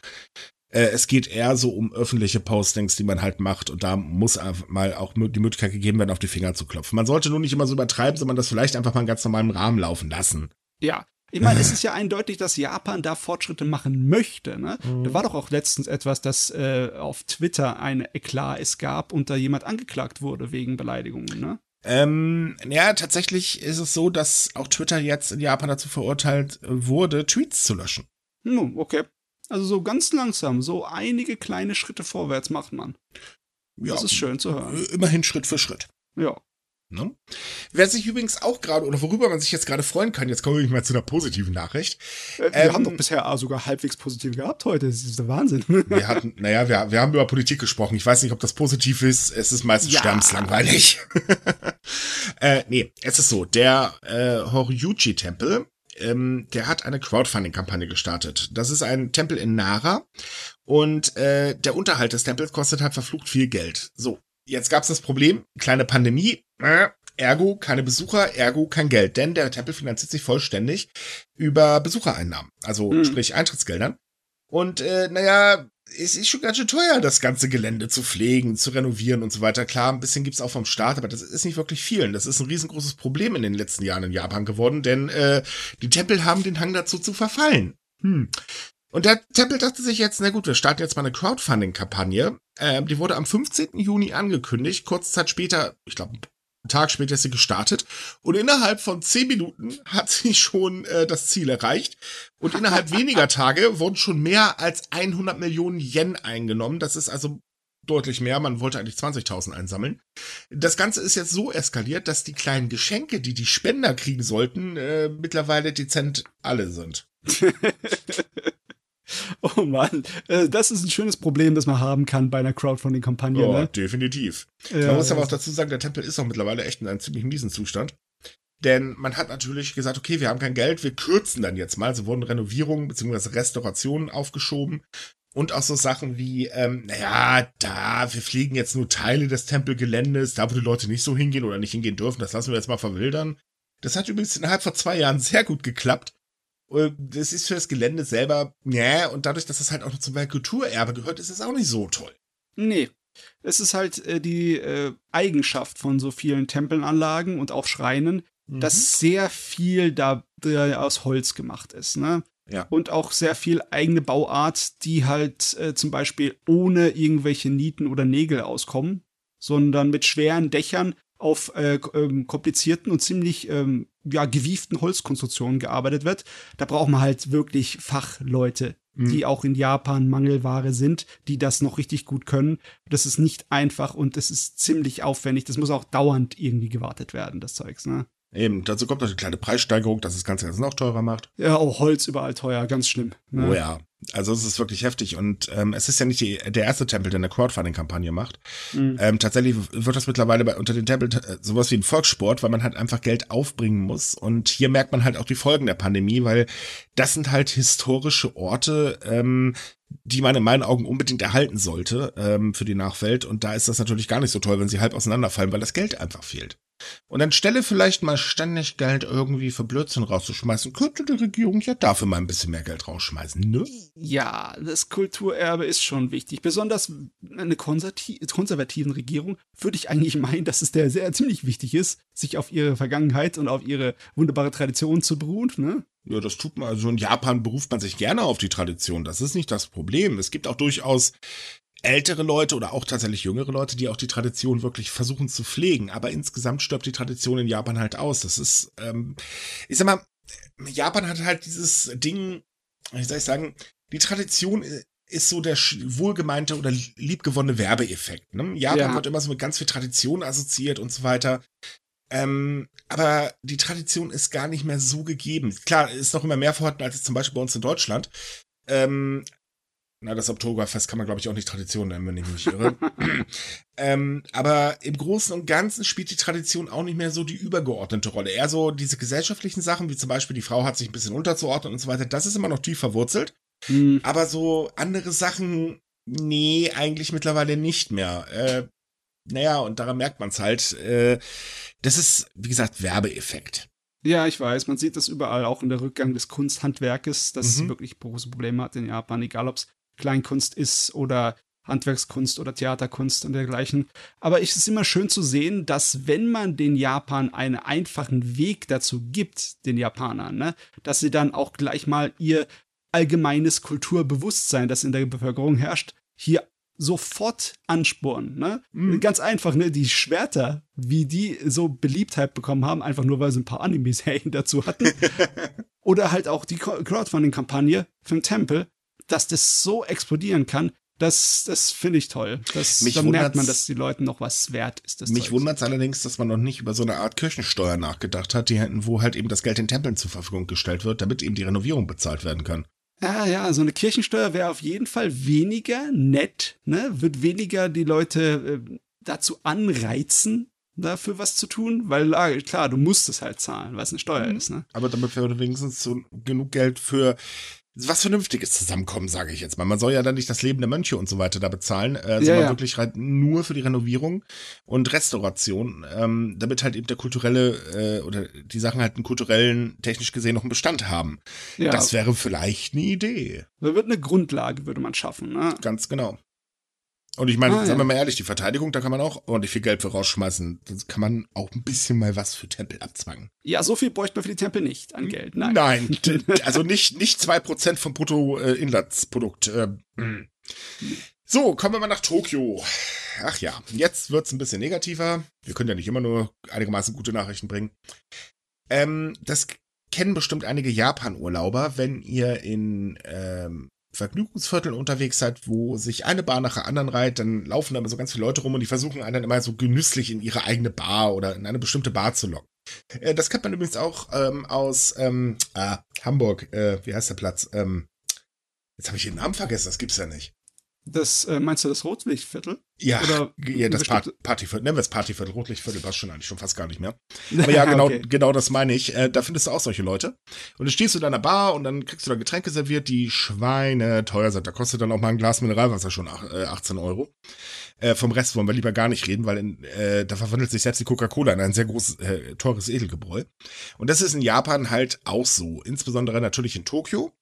Äh, es geht eher so um öffentliche Postings, die man halt macht und da muss mal auch die Möglichkeit gegeben werden, auf die Finger zu klopfen. Man sollte nur nicht immer so übertreiben, sondern das vielleicht einfach mal in ganz normalem Rahmen laufen lassen. Ja. Ich meine, es (laughs) ist ja eindeutig, dass Japan da Fortschritte machen möchte. Ne? Da war doch auch letztens etwas, dass äh, auf Twitter ein Eklat es gab und da jemand angeklagt wurde wegen Beleidigungen. Ne? Ähm, ja, tatsächlich ist es so, dass auch Twitter jetzt in Japan dazu verurteilt äh, wurde, Tweets zu löschen. Nun, okay. Also so ganz langsam, so einige kleine Schritte vorwärts macht man. Ja, Das ist schön zu hören. äh, immerhin Schritt für Schritt. Ja. Ne? Wer sich übrigens auch gerade, oder worüber man sich jetzt gerade freuen kann, jetzt komme ich mal zu einer positiven Nachricht. Äh, Wir Ähm, haben doch bisher sogar halbwegs positiv gehabt heute. Das ist der Wahnsinn. Wir hatten, naja, wir, wir haben über Politik gesprochen. Ich weiß nicht, ob das positiv ist. Es ist meistens Ja. sterbenslangweilig. (laughs) äh, nee, es ist so, der äh, Horyuji-Tempel, ähm, der hat eine Crowdfunding-Kampagne gestartet. Das ist ein Tempel in Nara und äh, der Unterhalt des Tempels kostet halt verflucht viel Geld. So, jetzt gab's das Problem, kleine Pandemie, äh, ergo keine Besucher, ergo kein Geld, denn der Tempel finanziert sich vollständig über Besuchereinnahmen, also Mhm. sprich Eintrittsgeldern. Und äh, naja, es ist schon ganz schön teuer, das ganze Gelände zu pflegen, zu renovieren und so weiter. Klar, ein bisschen gibt's auch vom Staat, aber das ist nicht wirklich viel. Und das ist ein riesengroßes Problem in den letzten Jahren in Japan geworden, denn äh, die Tempel haben den Hang dazu zu verfallen. Hm. Und der Tempel dachte sich jetzt, na gut, wir starten jetzt mal eine Crowdfunding-Kampagne. Ähm, die wurde am 15. Juni angekündigt. Kurze Zeit später, ich glaube, Tag später ist sie gestartet. Und innerhalb von 10 Minuten hat sie schon äh, das Ziel erreicht. Und innerhalb (laughs) weniger Tage wurden schon mehr als 100 Millionen Yen eingenommen. Das ist also deutlich mehr. Man wollte eigentlich 20.000 einsammeln. Das Ganze ist jetzt so eskaliert, dass die kleinen Geschenke, die die Spender kriegen sollten, äh, mittlerweile dezent alle sind. (laughs) (laughs) Oh Mann, äh, das ist ein schönes Problem, das man haben kann bei einer Crowdfunding-Kampagne. Ja, ne? definitiv. Ja, man muss aber auch dazu sagen, der Tempel ist auch mittlerweile echt in einem ziemlich miesen Zustand. Denn man hat natürlich gesagt, okay, wir haben kein Geld, wir kürzen dann jetzt mal. So wurden Renovierungen bzw. Restaurationen aufgeschoben. Und auch so Sachen wie, ähm, naja, da, wir fliegen jetzt nur Teile des Tempelgeländes, da wo die Leute nicht so hingehen oder nicht hingehen dürfen, das lassen wir jetzt mal verwildern. Das hat übrigens innerhalb von zwei Jahren sehr gut geklappt. Und Das ist für das Gelände selber, ja, und dadurch, dass es halt auch noch zum Weltkulturerbe gehört, ist es auch nicht so toll. Nee. Es ist halt äh, die äh, Eigenschaft von so vielen Tempelanlagen und auch Schreinen, Mhm. dass sehr viel da, da aus Holz gemacht ist, ne? Ja. Und auch sehr viel eigene Bauart, die halt äh, zum Beispiel ohne irgendwelche Nieten oder Nägel auskommen, sondern mit schweren Dächern auf äh, ähm, komplizierten und ziemlich ähm, ja, gewieften Holzkonstruktionen gearbeitet wird. Da braucht man halt wirklich Fachleute, Mhm. die auch in Japan Mangelware sind, die das noch richtig gut können. Das ist nicht einfach und es ist ziemlich aufwendig. Das muss auch dauernd irgendwie gewartet werden, das Zeugs, ne? Eben, dazu kommt noch eine kleine Preissteigerung, dass das Ganze jetzt noch teurer macht. Ja, auch Holz überall teuer, ganz schlimm. Ne? Oh ja. Also es ist wirklich heftig und ähm, es ist ja nicht die, der erste Tempel, der eine Crowdfunding-Kampagne macht. Mhm. Ähm, tatsächlich wird das mittlerweile bei, unter den Tempeln äh, sowas wie ein Volkssport, weil man halt einfach Geld aufbringen muss. Und hier merkt man halt auch die Folgen der Pandemie, weil das sind halt historische Orte, ähm, die man in meinen Augen unbedingt erhalten sollte ähm, für die Nachwelt. Und da ist das natürlich gar nicht so toll, wenn sie halb auseinanderfallen, weil das Geld einfach fehlt. Und anstelle vielleicht mal ständig Geld irgendwie für Blödsinn rauszuschmeißen, könnte die Regierung ja dafür mal ein bisschen mehr Geld rausschmeißen, ne? Ja, das Kulturerbe ist schon wichtig. Besonders eine konservativen Regierung würde ich eigentlich meinen, dass es der sehr ziemlich wichtig ist, sich auf ihre Vergangenheit und auf ihre wunderbare Tradition zu beruhen. Ne? Ja, das tut man. Also in Japan beruft man sich gerne auf die Tradition. Das ist nicht das Problem. Es gibt auch durchaus ältere Leute oder auch tatsächlich jüngere Leute, die auch die Tradition wirklich versuchen zu pflegen. Aber insgesamt stirbt die Tradition in Japan halt aus. Das ist, ähm, ich sag mal, Japan hat halt dieses Ding, wie soll ich sagen, die Tradition ist so der wohlgemeinte oder liebgewonnene Werbeeffekt. Ne? Japan Ja. wird immer so mit ganz viel Tradition assoziiert und so weiter. Ähm, aber die Tradition ist gar nicht mehr so gegeben. Klar, ist noch immer mehr vorhanden als zum Beispiel bei uns in Deutschland. Ähm, Na, das Oktoberfest kann man, glaube ich, auch nicht Tradition nennen, wenn ich mich irre. (laughs) ähm, aber im Großen und Ganzen spielt die Tradition auch nicht mehr so die übergeordnete Rolle. Eher so diese gesellschaftlichen Sachen, wie zum Beispiel die Frau hat sich ein bisschen unterzuordnen und so weiter, das ist immer noch tief verwurzelt. Mhm. Aber so andere Sachen, nee, eigentlich mittlerweile nicht mehr. Äh, naja, und daran merkt man es halt. Äh, das ist, wie gesagt, Werbeeffekt. Ja, ich weiß, man sieht das überall, auch in der Rückgang des Kunsthandwerkes, das mhm. wirklich große Probleme hat in Japan, egal ob es Kleinkunst ist oder Handwerkskunst oder Theaterkunst und dergleichen. Aber es ist immer schön zu sehen, dass wenn man den Japan einen einfachen Weg dazu gibt, den Japanern, ne, dass sie dann auch gleich mal ihr allgemeines Kulturbewusstsein, das in der Bevölkerung herrscht, hier sofort anspornen. Ne? Mhm. Ganz einfach, ne? Die Schwerter, wie die so Beliebtheit bekommen haben, einfach nur weil sie ein paar Anime-Serien (laughs) dazu hatten. (laughs) Oder halt auch die Crowdfunding-Kampagne für den Tempel, dass das so explodieren kann, das, das finde ich toll. Das, mich da merkt man, dass die Leuten noch was wert ist. mich wundert es allerdings, dass man noch nicht über so eine Art Kirchensteuer nachgedacht hat, die hätten, wo halt eben das Geld den Tempeln zur Verfügung gestellt wird, damit eben die Renovierung bezahlt werden kann. Ja, ja, so eine Kirchensteuer wäre auf jeden Fall weniger nett, ne? Wird weniger die Leute äh, dazu anreizen, dafür was zu tun, weil ah, klar, du musst es halt zahlen, weil es eine Steuer mhm. ist, ne? Aber damit wäre wenigstens so genug Geld für was Vernünftiges zusammenkommen, sage ich jetzt mal. Man soll ja dann nicht das Leben der Mönche und so weiter da bezahlen, äh, ja, sondern ja. wirklich halt nur für die Renovierung und Restauration, ähm, damit halt eben der kulturelle äh, oder die Sachen halt einen kulturellen, technisch gesehen noch einen Bestand haben. Ja. Das wäre vielleicht eine Idee. Da wird eine Grundlage, würde man schaffen. Ne? Ganz genau. Und ich meine, ah, sagen wir mal ehrlich, die Verteidigung, da kann man auch ordentlich viel Geld für rausschmeißen. Da kann man auch ein bisschen mal was für Tempel abzwangen. Ja, so viel bräuchte man für die Tempel nicht an Geld. Nein. Nein, (laughs) also nicht, nicht zwei Prozent vom Bruttoinlandsprodukt. Äh, hm. so, kommen wir mal nach Tokio. Ach ja, jetzt wird's ein bisschen negativer. Wir können ja nicht immer nur einigermaßen gute Nachrichten bringen. Ähm, das kennen bestimmt einige Japan-Urlauber, wenn ihr in ähm, Vergnügungsviertel unterwegs seid, wo sich eine Bar nach der anderen reiht, dann laufen da immer so ganz viele Leute rum und die versuchen einen dann immer so genüsslich in ihre eigene Bar oder in eine bestimmte Bar zu locken. Äh, das kennt man übrigens auch ähm, aus ähm, ah, Hamburg. Äh, wie heißt der Platz? Ähm, jetzt habe ich den Namen vergessen, das gibt's ja nicht. Das, äh, meinst du das Rotlichtviertel? Ja, Oder ja das Part Partyviertel, nennen wir es Partyviertel, Rotlichtviertel passt schon eigentlich schon fast gar nicht mehr. (laughs) Aber ja, genau, okay. genau das meine ich. Äh, da findest du auch solche Leute. Und dann stehst du in deiner Bar und dann kriegst du da Getränke serviert, die Schweine teuer sind. Da kostet dann auch mal ein Glas Mineralwasser schon ach, äh, 18 Euro. Äh, vom Rest wollen wir lieber gar nicht reden, weil in, äh, da verwandelt sich selbst die Coca-Cola in ein sehr großes, äh, teures Edelgebräu. Und das ist in Japan halt auch so. Insbesondere natürlich in Tokio.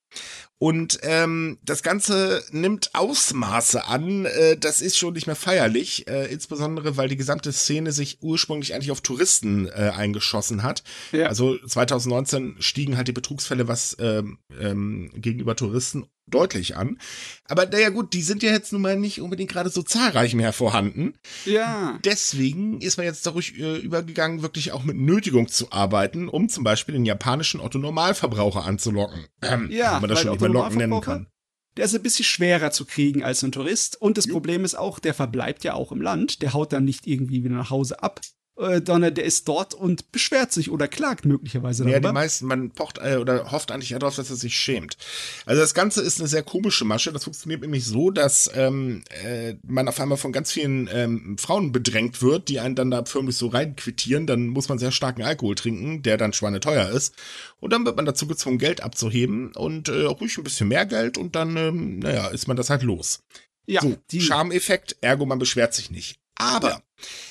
Und ähm, das Ganze nimmt Ausmaße an. Äh, das ist schon nicht mehr feierlich, äh, insbesondere weil die gesamte Szene sich ursprünglich eigentlich auf Touristen äh, eingeschossen hat. Ja. Also 2019 stiegen halt die Betrugsfälle was ähm, ähm, gegenüber Touristen deutlich an. Aber naja gut, die sind ja jetzt nun mal nicht unbedingt gerade so zahlreich mehr vorhanden. Ja. Deswegen ist man jetzt dadurch äh, übergegangen, wirklich auch mit Nötigung zu arbeiten, um zum Beispiel den japanischen Otto-Normalverbraucher anzulocken. Ähm, (clears throat) ja, man das schon nicht mehr locken nennen kann. Der ist ein bisschen schwerer zu kriegen als ein Tourist. Und das. Problem ist auch, der verbleibt ja auch im Land. Der haut dann nicht irgendwie wieder nach Hause ab, äh, sondern der ist dort und beschwert sich oder klagt möglicherweise darüber. Ja, die meisten, man pocht äh, oder hofft eigentlich darauf, dass er sich schämt. Also das Ganze ist eine sehr komische Masche. Das funktioniert nämlich so, dass ähm, äh, man auf einmal von ganz vielen ähm, Frauen bedrängt wird, die einen dann da förmlich so reinquittieren. Dann muss man sehr starken Alkohol trinken, der dann schweineteuer ist. Und dann wird man dazu gezwungen, Geld abzuheben und äh, ruhig ein bisschen mehr Geld und dann, ähm, naja, ist man das halt los. Ja, so, Charmeffekt, ergo man beschwert sich nicht. Aber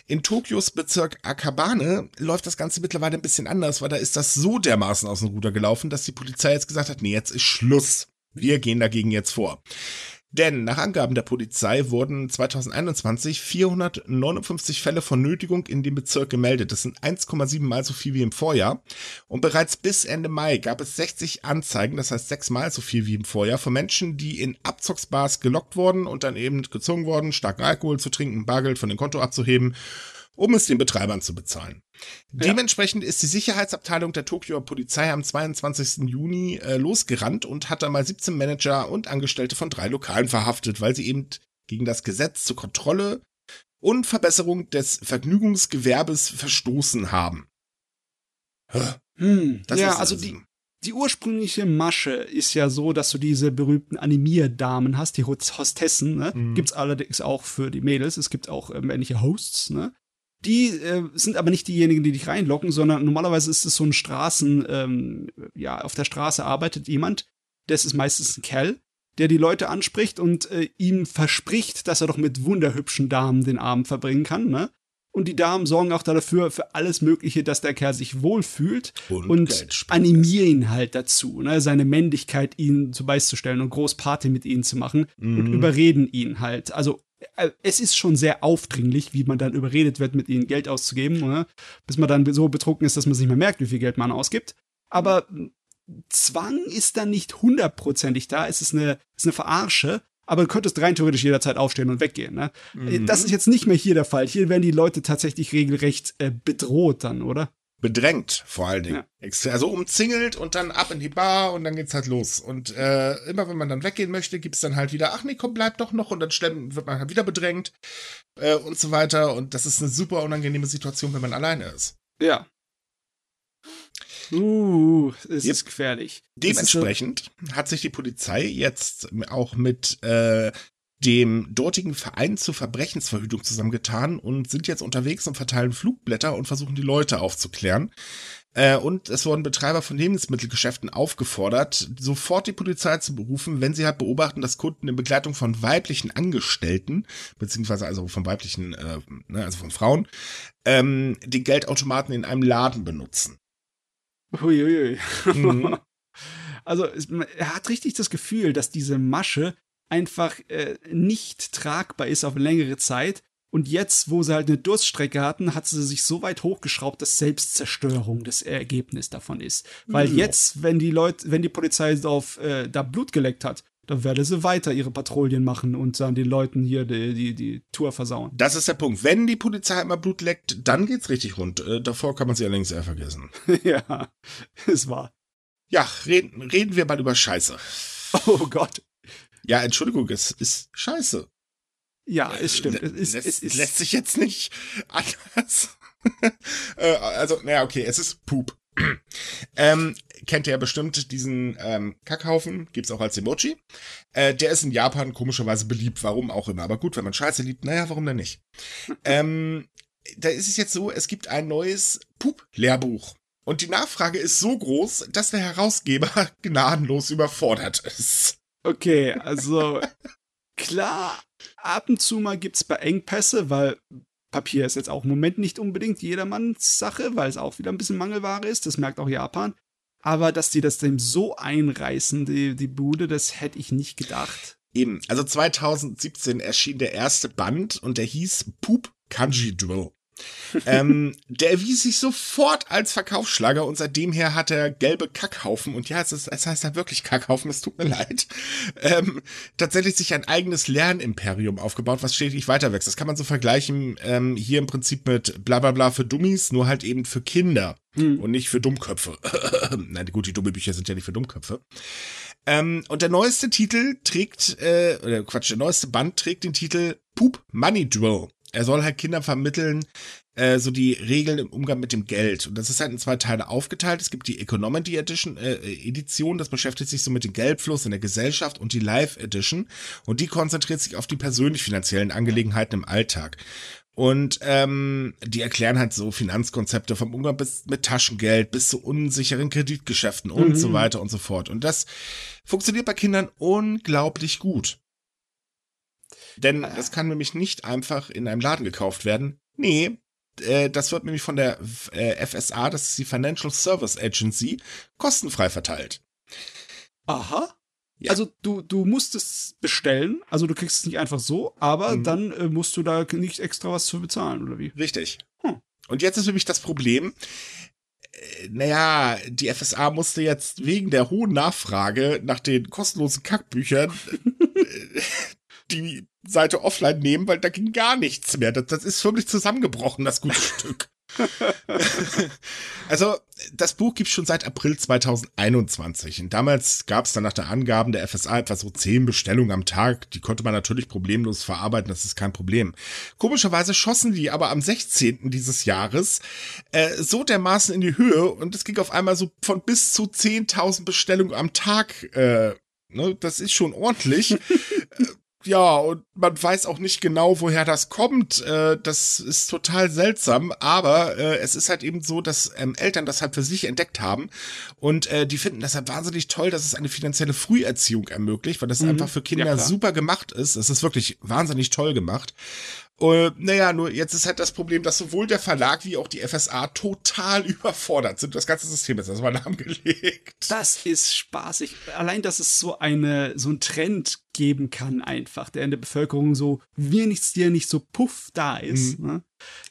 in Tokios Bezirk Akabane läuft das Ganze mittlerweile ein bisschen anders, weil da ist das so dermaßen aus dem Ruder gelaufen, dass die Polizei jetzt gesagt hat, nee, jetzt ist Schluss. Wir gehen dagegen jetzt vor. Denn nach Angaben der Polizei wurden 2021 459 Fälle von Nötigung in dem Bezirk gemeldet. Das sind 1,7 mal so viel wie im Vorjahr. Und bereits bis Ende Mai gab es 60 Anzeigen, das heißt sechsmal so viel wie im Vorjahr, von Menschen, die in Abzocksbars gelockt wurden und dann eben gezwungen wurden, starken Alkohol zu trinken, Bargeld von dem Konto abzuheben um es den Betreibern zu bezahlen. Ja. Dementsprechend ist die Sicherheitsabteilung der Tokioer Polizei am 22. Juni äh, losgerannt und hat dann mal 17 Manager und Angestellte von drei Lokalen verhaftet, weil sie eben gegen das Gesetz zur Kontrolle und Verbesserung des Vergnügungsgewerbes verstoßen haben. Hm. ja, also die, die ursprüngliche Masche ist ja so, dass du diese berühmten Animierdamen hast, die Hostessen, ne? Mhm. Gibt's allerdings auch für die Mädels. Es gibt auch äh, männliche Hosts, ne? Die äh, sind aber nicht diejenigen, die dich reinlocken, sondern normalerweise ist es so ein Straßen, ähm, ja, auf der Straße arbeitet jemand, das ist meistens ein Kerl, der die Leute anspricht und äh, ihm verspricht, dass er doch mit wunderhübschen Damen den Abend verbringen kann, ne? Und die Damen sorgen auch dafür, für alles Mögliche, dass der Kerl sich wohlfühlt und, und animieren ihn halt dazu, ne, seine Männlichkeit ihnen zu beizustellen und Großparty mit ihnen zu machen mhm. und überreden ihn halt. Also es ist schon sehr aufdringlich, wie man dann überredet wird, mit ihnen Geld auszugeben, ne, bis man dann so betrunken ist, dass man sich nicht mehr merkt, wie viel Geld man ausgibt. Aber Zwang ist dann nicht hundertprozentig da, es ist eine, es ist eine Verarsche, aber du könntest rein theoretisch jederzeit aufstehen und weggehen. Ne? Mhm. Das ist jetzt nicht mehr hier der Fall. Hier werden die Leute tatsächlich regelrecht äh, bedroht dann, oder? Bedrängt, vor allen Dingen. Ja. Also umzingelt und dann ab in die Bar und dann geht's halt los. Und äh, immer wenn man dann weggehen möchte, gibt's dann halt wieder, ach nee, komm, bleib doch noch und dann wird man halt wieder bedrängt äh, und so weiter. Und das ist eine super unangenehme Situation, wenn man alleine ist. Ja, Uh, es ist gefährlich. Dementsprechend hat sich die Polizei jetzt auch mit äh, dem dortigen Verein zur Verbrechensverhütung zusammengetan und sind jetzt unterwegs und verteilen Flugblätter und versuchen die Leute aufzuklären. Äh, und es wurden Betreiber von Lebensmittelgeschäften aufgefordert, sofort die Polizei zu berufen, wenn sie halt beobachten, dass Kunden in Begleitung von weiblichen Angestellten, beziehungsweise also von weiblichen, äh, ne, also von Frauen, ähm, den Geldautomaten in einem Laden benutzen. Huiuiui. Mhm. (laughs) Also er hat richtig das Gefühl, dass diese Masche einfach äh, nicht tragbar ist auf längere Zeit. Und jetzt, wo sie halt eine Durststrecke hatten, hat sie sich so weit hochgeschraubt, dass Selbstzerstörung das Ergebnis davon ist. Weil mhm. jetzt, wenn die Leute, wenn die Polizei auf äh, da Blut geleckt hat, dann werde sie weiter ihre Patrouillen machen und dann den Leuten hier die, die, die Tour versauen. Das ist der Punkt. Wenn die Polizei immer Blut leckt, dann geht's richtig rund. Äh, davor kann man sie allerdings eher vergessen. (laughs) ja, es war. Ja, reden, reden wir mal über Scheiße. Oh Gott. Ja, Entschuldigung, es ist Scheiße. Ja, es stimmt. Es, ist, lässt, es ist, lässt sich jetzt nicht (laughs) anders. (laughs) Äh, also, naja, okay, es ist Poop. (clears throat) ähm, kennt ihr ja bestimmt diesen ähm, Kackhaufen, gibt's auch als Emoji. Äh, der ist in Japan komischerweise beliebt, warum auch immer. Aber gut, wenn man Scheiße liebt, naja, warum denn nicht? (laughs) ähm, da ist es jetzt so, es gibt ein neues Pup-Lehrbuch. Und die Nachfrage ist so groß, dass der Herausgeber gnadenlos überfordert ist. Okay, also klar, ab und zu mal gibt's bei Engpässe, weil Papier ist jetzt auch im Moment nicht unbedingt jedermanns Sache, weil es auch wieder ein bisschen Mangelware ist. Das merkt auch Japan. Aber dass die das dem so einreißen, die, die Bude, das hätte ich nicht gedacht. Eben, also 2017 erschien der erste Band und der hieß Poop Kanji Drill ähm, der erwies sich sofort als Verkaufsschlager und seitdem her hat er gelbe Kackhaufen und ja, es, ist, es heißt ja wirklich Kackhaufen, es tut mir leid, ähm, tatsächlich sich ein eigenes Lernimperium aufgebaut, was stetig weiter wächst. Das kann man so vergleichen ähm, hier im Prinzip mit Blablabla bla bla für Dummies, nur halt eben für Kinder hm. und nicht für Dummköpfe. (clears throat) Nein, gut, die dumme Bücher sind ja nicht für Dummköpfe. Ähm, und der neueste Titel trägt, äh, oder Quatsch, der neueste Band trägt den Titel Poop Money Drill er soll halt Kindern vermitteln, äh, so die Regeln im Umgang mit dem Geld. Und das ist halt in zwei Teile aufgeteilt. Es gibt die Economy Edition, äh, Edition, das beschäftigt sich so mit dem Geldfluss in der Gesellschaft und die Live Edition. Und die konzentriert sich auf die persönlich finanziellen Angelegenheiten im Alltag. Und ähm, die erklären halt so Finanzkonzepte vom Umgang bis mit Taschengeld bis zu unsicheren Kreditgeschäften und mhm. so weiter und so fort. Und das funktioniert bei Kindern unglaublich gut. Denn ah. das kann nämlich nicht einfach in einem Laden gekauft werden. Nee, äh, das wird nämlich von der äh, FSA, das ist die Financial Service Agency, kostenfrei verteilt. Aha. Ja. Also du, du musst es bestellen, also du kriegst es nicht einfach so, aber mhm. dann äh, musst du da nicht extra was für bezahlen, oder wie? Richtig. Hm. Und jetzt ist nämlich das Problem, äh, naja, die FSA musste jetzt wegen der hohen Nachfrage nach den kostenlosen Kackbüchern (laughs) äh, die Seite offline nehmen, weil da ging gar nichts mehr. Das, das ist wirklich zusammengebrochen, das gute (laughs) Stück. also, das Buch gibt es schon seit April 2021. Und damals gab es dann nach der Angaben der FSA etwa so zehn Bestellungen am Tag. Die konnte man natürlich problemlos verarbeiten, das ist kein Problem. Komischerweise schossen die aber am 16. dieses Jahres äh, so dermaßen in die Höhe und es ging auf einmal so von bis zu 10.000 Bestellungen am Tag. Äh, ne, das ist schon ordentlich. (laughs) Ja, und man weiß auch nicht genau, woher das kommt. Äh, das ist total seltsam, aber äh, es ist halt eben so, dass ähm, Eltern das halt für sich entdeckt haben und äh, die finden das halt wahnsinnig toll, dass es eine finanzielle Früherziehung ermöglicht, weil das mhm. einfach für Kinder ja, super gemacht ist. Es ist wirklich wahnsinnig toll gemacht. Uh, naja, nur jetzt ist halt das Problem, dass sowohl der Verlag wie auch die FSA total (laughs) überfordert sind. Das ganze System ist erstmal (laughs) lahmgelegt. Das ist spaßig. Allein, dass es so eine, so ein Trend geben kann einfach, der in der Bevölkerung so wie nichts dir nicht so puff da ist. Mhm. Ne?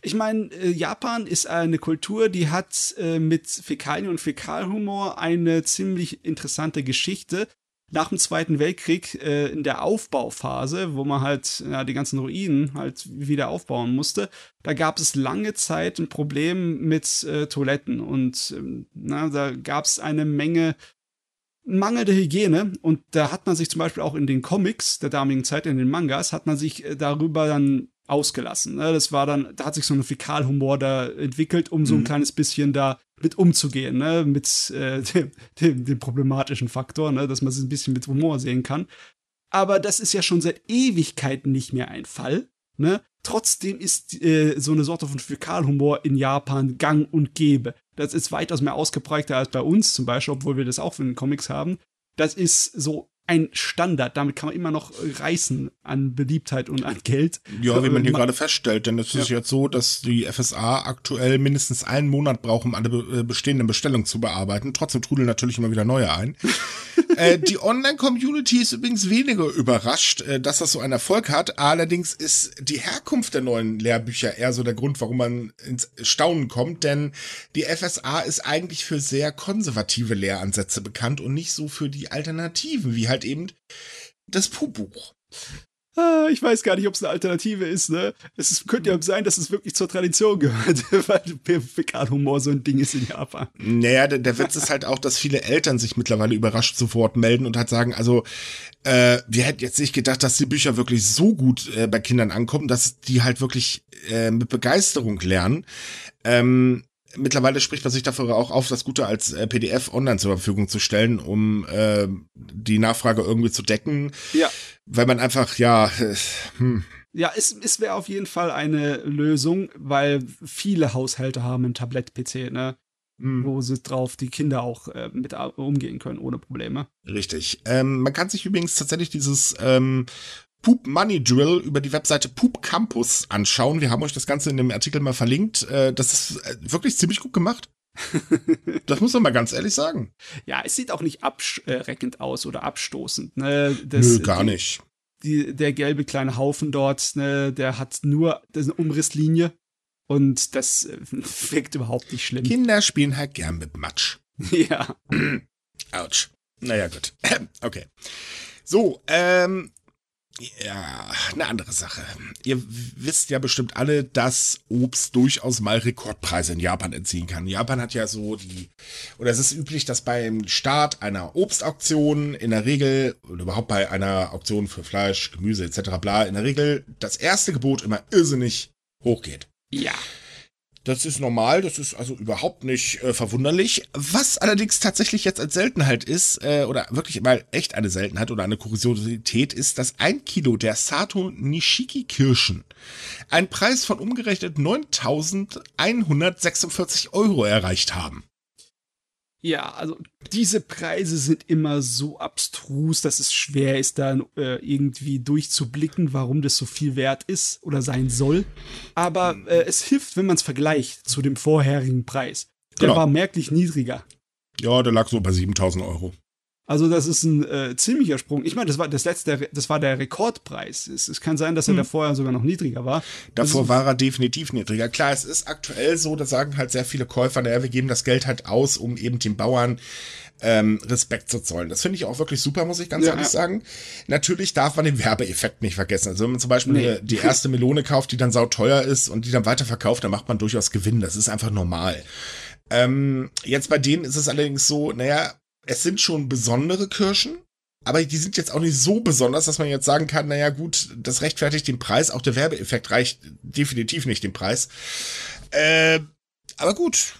Ich meine, äh, Japan ist eine Kultur, die hat äh, mit Fäkalien und Fäkalhumor eine ziemlich interessante Geschichte nach dem Zweiten Weltkrieg äh, in der Aufbauphase, wo man halt ja, die ganzen Ruinen halt wieder aufbauen musste, da gab es lange Zeit ein Problem mit äh, Toiletten und äh, na, da gab es eine Menge mangelnde Hygiene und da hat man sich zum Beispiel auch in den Comics der damaligen Zeit, in den Mangas, hat man sich äh, darüber dann ausgelassen. Ne? Das war dann, da hat sich so ein Fäkalhumor da entwickelt, um so ein mhm. kleines bisschen da mit umzugehen, ne? mit äh, (laughs) dem, dem, dem, problematischen Faktor, ne? dass man es ein bisschen mit Humor sehen kann. Aber das ist ja schon seit Ewigkeiten nicht mehr ein Fall. Ne? Trotzdem ist äh, so eine Sorte von Fäkalhumor in Japan gang und gäbe. Das ist weitaus mehr ausgeprägter als bei uns zum Beispiel, obwohl wir das auch in den Comics haben. Das ist so ein Standard. Damit kann man immer noch reißen an Beliebtheit und an Geld. Ja, wie man hier gerade feststellt, denn es ist ja. jetzt so, dass die FSA aktuell mindestens einen Monat braucht, um alle äh, bestehenden Bestellungen zu bearbeiten. Trotzdem trudeln natürlich immer wieder neue ein. (laughs) äh, die Online-Community ist übrigens weniger überrascht, äh, dass das so einen Erfolg hat. Allerdings ist die Herkunft der neuen Lehrbücher eher so der Grund, warum man ins Staunen kommt, denn die FSA ist eigentlich für sehr konservative Lehransätze bekannt und nicht so für die Alternativen, wie halt eben das Puh-Buch. Ah, ich weiß gar nicht, ob es eine Alternative ist, ne? Es ist, könnte ja sein, dass es wirklich zur Tradition gehört, (laughs) weil Vegan-Humor so ein Ding ist in Japan. Naja, der, der Witz ist halt auch, dass viele Eltern sich mittlerweile überrascht zu Wort melden und halt sagen, also, äh, wir hätten jetzt nicht gedacht, dass die Bücher wirklich so gut äh, bei Kindern ankommen, dass die halt wirklich äh, mit Begeisterung lernen. Ähm, mittlerweile spricht man sich dafür auch auf, das Gute als äh, PDF online zur Verfügung zu stellen, um äh, die Nachfrage irgendwie zu decken. Ja. Weil man einfach, ja, äh, hm. Ja, es, es wäre auf jeden Fall eine Lösung, weil viele Haushalte haben ein Tablett-PC, ne? Mhm. Wo sie drauf die Kinder auch äh, mit umgehen können, ohne Probleme. Richtig. Ähm, man kann sich übrigens tatsächlich dieses ähm, Poop Money Drill über die Webseite Poop Campus anschauen. Wir haben euch das Ganze in dem Artikel mal verlinkt. Äh, das ist äh, wirklich ziemlich gut gemacht. (laughs) das muss man mal ganz ehrlich sagen. Ja, es sieht auch nicht abschreckend aus oder abstoßend. Ne? Das, Nö, gar die, nicht. Die, der gelbe kleine Haufen dort, ne, der hat nur eine Umrisslinie und das äh, (laughs) wirkt überhaupt nicht schlimm. Kinder spielen halt gern mit Matsch. (laughs) Ja. Autsch. Naja, gut. (clears throat) Okay. So, ähm, ja, eine andere Sache. Ihr wisst ja bestimmt alle, dass Obst durchaus mal Rekordpreise in Japan entziehen kann. Japan hat ja so die, oder es ist üblich, dass beim Start einer Obstauktion in der Regel, oder überhaupt bei einer Auktion für Fleisch, Gemüse etc. bla, in der Regel das erste Gebot immer irrsinnig hochgeht. Ja. Das ist normal, das ist also überhaupt nicht äh, verwunderlich. Was allerdings tatsächlich jetzt als Seltenheit ist, äh, oder wirklich mal echt eine Seltenheit oder eine Kuriosität, ist, dass ein Kilo der Sato Nishiki Kirschen einen Preis von umgerechnet 9.146 Euro erreicht haben. Ja, also diese Preise sind immer so abstrus, dass es schwer ist, da äh, irgendwie durchzublicken, warum das so viel wert ist oder sein soll. Aber äh, es hilft, wenn man es vergleicht zu dem vorherigen Preis. Der genau. war merklich niedriger. Ja, der lag so bei 7000 Euro. Also das ist ein äh, ziemlicher Sprung. Ich meine, das war das letzte, das war der Rekordpreis. Es, es kann sein, dass er hm. davor sogar noch niedriger war. Davor war er definitiv niedriger. Klar, es ist aktuell so, da sagen halt sehr viele Käufer, naja, wir geben das Geld halt aus, um eben den Bauern ähm, Respekt zu zollen. Das finde ich auch wirklich super, muss ich ganz ja, ehrlich ja. sagen. Natürlich darf man den Werbeeffekt nicht vergessen. Also wenn man zum Beispiel nee. die erste Melone kauft, die dann sauteuer ist und die dann weiterverkauft, dann macht man durchaus Gewinn. Das ist einfach normal. Ähm, jetzt bei denen ist es allerdings so, naja, es sind schon besondere Kirschen, aber die sind jetzt auch nicht so besonders, dass man jetzt sagen kann, naja gut, das rechtfertigt den Preis, auch der Werbeeffekt reicht definitiv nicht den Preis. Äh, aber gut,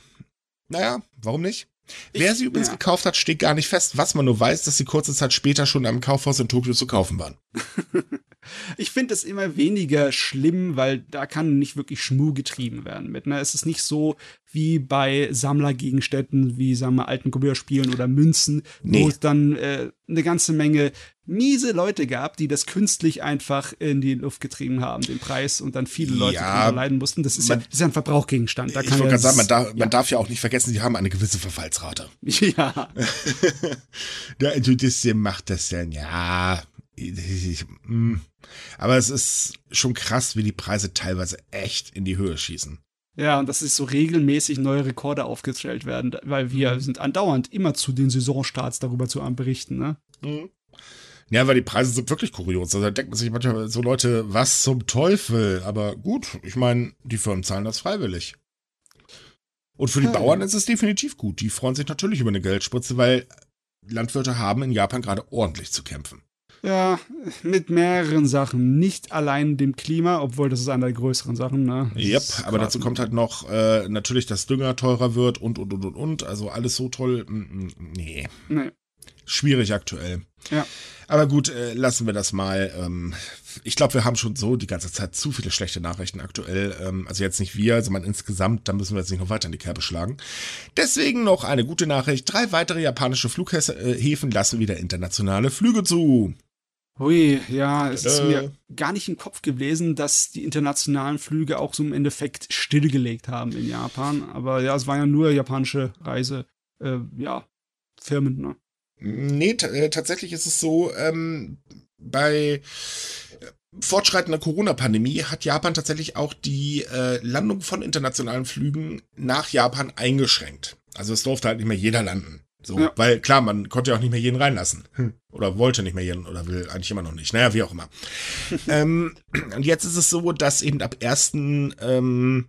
naja, warum nicht? Ich, Wer sie übrigens ja. gekauft hat, steht gar nicht fest. Was man nur weiß, dass sie kurze Zeit später schon am Kaufhaus in Tokio zu kaufen waren. (laughs) ich finde es immer weniger schlimm, weil da kann nicht wirklich Schmuh getrieben werden mit. Ne? Es ist nicht so wie bei Sammlergegenständen wie, sagen wir, alten Computerspielen oder Münzen, nee. wo es dann äh, eine ganze Menge miese Leute gab, die das künstlich einfach in die Luft getrieben haben, den Preis, und dann viele Leute ja, leiden mussten. Das ist, man, ja, das ist ja ein Verbrauchgegenstand. Da ich wollte ja gerade sagen, man darf, ja. man darf ja auch nicht vergessen, sie haben eine gewisse Verfallsrate. (laughs) Ja. (laughs) du, das macht das denn, ja. Hm. Aber es ist schon krass, wie die Preise teilweise echt in die Höhe schießen. Ja, und dass es so regelmäßig neue Rekorde aufgestellt werden, weil wir sind andauernd immer zu den Saisonstarts darüber zu berichten, ne? Mhm. Ja, weil die Preise sind wirklich kurios. Also da denkt man sich manchmal so Leute, was zum Teufel? Aber gut, ich meine, die Firmen zahlen das freiwillig. Und für die ja. Bauern ist es definitiv gut. Die freuen sich natürlich über eine Geldspritze, weil Landwirte haben in Japan gerade ordentlich zu kämpfen. Ja, mit mehreren Sachen. Nicht allein dem Klima, obwohl das ist eine der größeren Sachen. Ne? Yep, aber dazu kommt halt noch äh, natürlich, dass Dünger teurer wird und, und, und, und, und. Also alles so toll. Nee. Nee. Schwierig aktuell. Ja. Aber gut, äh, lassen wir das mal. Ähm, ich glaube, wir haben schon so die ganze Zeit zu viele schlechte Nachrichten aktuell. Ähm, also jetzt nicht wir, sondern insgesamt, da müssen wir jetzt nicht noch weiter in die Kerbe schlagen. Deswegen noch eine gute Nachricht. Drei weitere japanische Flughäfen lassen wieder internationale Flüge zu. Hui, ja, es ist mir gar nicht im Kopf gewesen, dass die internationalen Flüge auch so im Endeffekt stillgelegt haben in Japan. Aber ja, es waren ja nur japanische Reise, äh, ja, Firmen, ne? Nee, äh, tatsächlich ist es so, ähm, bei fortschreitender Corona-Pandemie hat Japan tatsächlich auch die äh, Landung von internationalen Flügen nach Japan eingeschränkt. Also es durfte halt nicht mehr jeder landen. So, ja. weil klar, man konnte ja auch nicht mehr jeden reinlassen. Hm. Oder wollte nicht mehr jeden oder will eigentlich immer noch nicht. Naja, wie auch immer. (laughs) ähm, und jetzt ist es so, dass eben ab ersten ähm,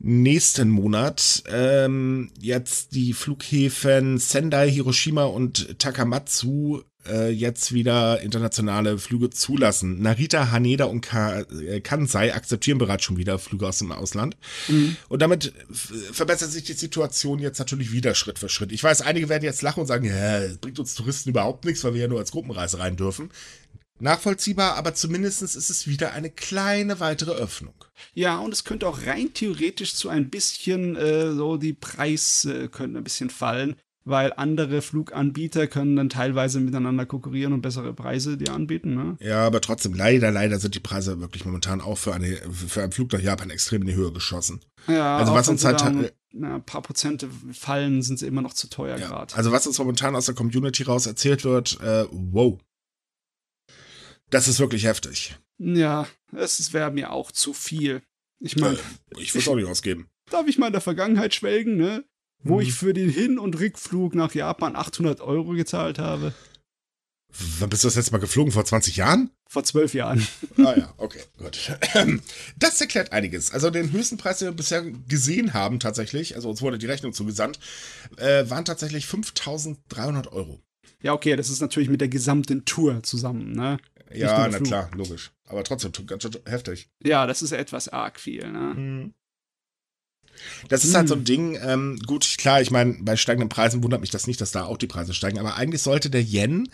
nächsten Monat ähm, jetzt die Flughäfen Sendai, Hiroshima und Takamatsu äh, jetzt wieder internationale Flüge zulassen. Narita, Haneda und Ka äh, Kansai akzeptieren bereits schon wieder Flüge aus dem Ausland. Mhm. Und damit verbessert sich die Situation jetzt natürlich wieder Schritt für Schritt. Ich weiß, einige werden jetzt lachen und sagen, ja, bringt uns Touristen überhaupt nichts, weil wir ja nur als Gruppenreise rein dürfen. Nachvollziehbar, aber zumindest ist es wieder eine kleine weitere Öffnung. Ja, und es könnte auch rein theoretisch zu ein bisschen äh, so die Preise äh, können ein bisschen fallen, weil andere Fluganbieter können dann teilweise miteinander konkurrieren und bessere Preise dir anbieten. Ne? Ja, aber trotzdem, leider, leider sind die Preise wirklich momentan auch für, eine, für einen Flug nach Japan extrem in die Höhe geschossen. Ja, also was uns halt ein na, paar Prozente fallen, sind sie immer noch zu teuer ja, gerade. Also was uns momentan aus der Community raus erzählt wird, äh, wow. Das ist wirklich heftig. Ja, es wäre mir auch zu viel. Ich meine, äh, ich würde es auch nicht ausgeben. Darf ich mal in der Vergangenheit schwelgen, ne? Wo mhm. ich für den Hin- und Rückflug nach Japan 800 Euro gezahlt habe. Wann bist du das letzte Mal geflogen? Vor 20 Jahren? Vor zwölf Jahren. (laughs) Ah ja, okay, gut. (clears throat) Das erklärt einiges. Also den höchsten Preis, den wir bisher gesehen haben tatsächlich, also uns wurde die Rechnung zugesandt, äh, waren tatsächlich 5300 Euro. Ja, okay, das ist natürlich mit der gesamten Tour zusammen, ne? ja, na klar, logisch. Aber trotzdem ganz schön heftig. Ja, das ist etwas arg viel, ne? Mhm. Das ist halt so ein hm. Ding, ähm, gut, klar, ich meine, bei steigenden Preisen wundert mich das nicht, dass da auch die Preise steigen, aber eigentlich sollte der Yen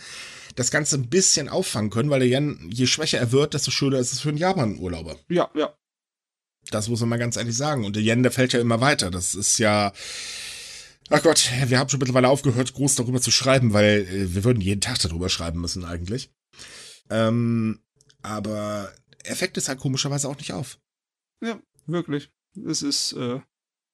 das Ganze ein bisschen auffangen können, weil der Yen, je schwächer er wird, desto schöner ist es für einen Japan-Urlauber. Ja, ja. Das muss man mal ganz ehrlich sagen. Und der Yen, der fällt ja immer weiter. Das ist ja. Ach Gott, wir haben schon mittlerweile aufgehört, groß darüber zu schreiben, weil äh, wir würden jeden Tag darüber schreiben müssen eigentlich. Ähm, aber er fängt es halt komischerweise auch nicht auf. Ja, wirklich. Es ist, äh,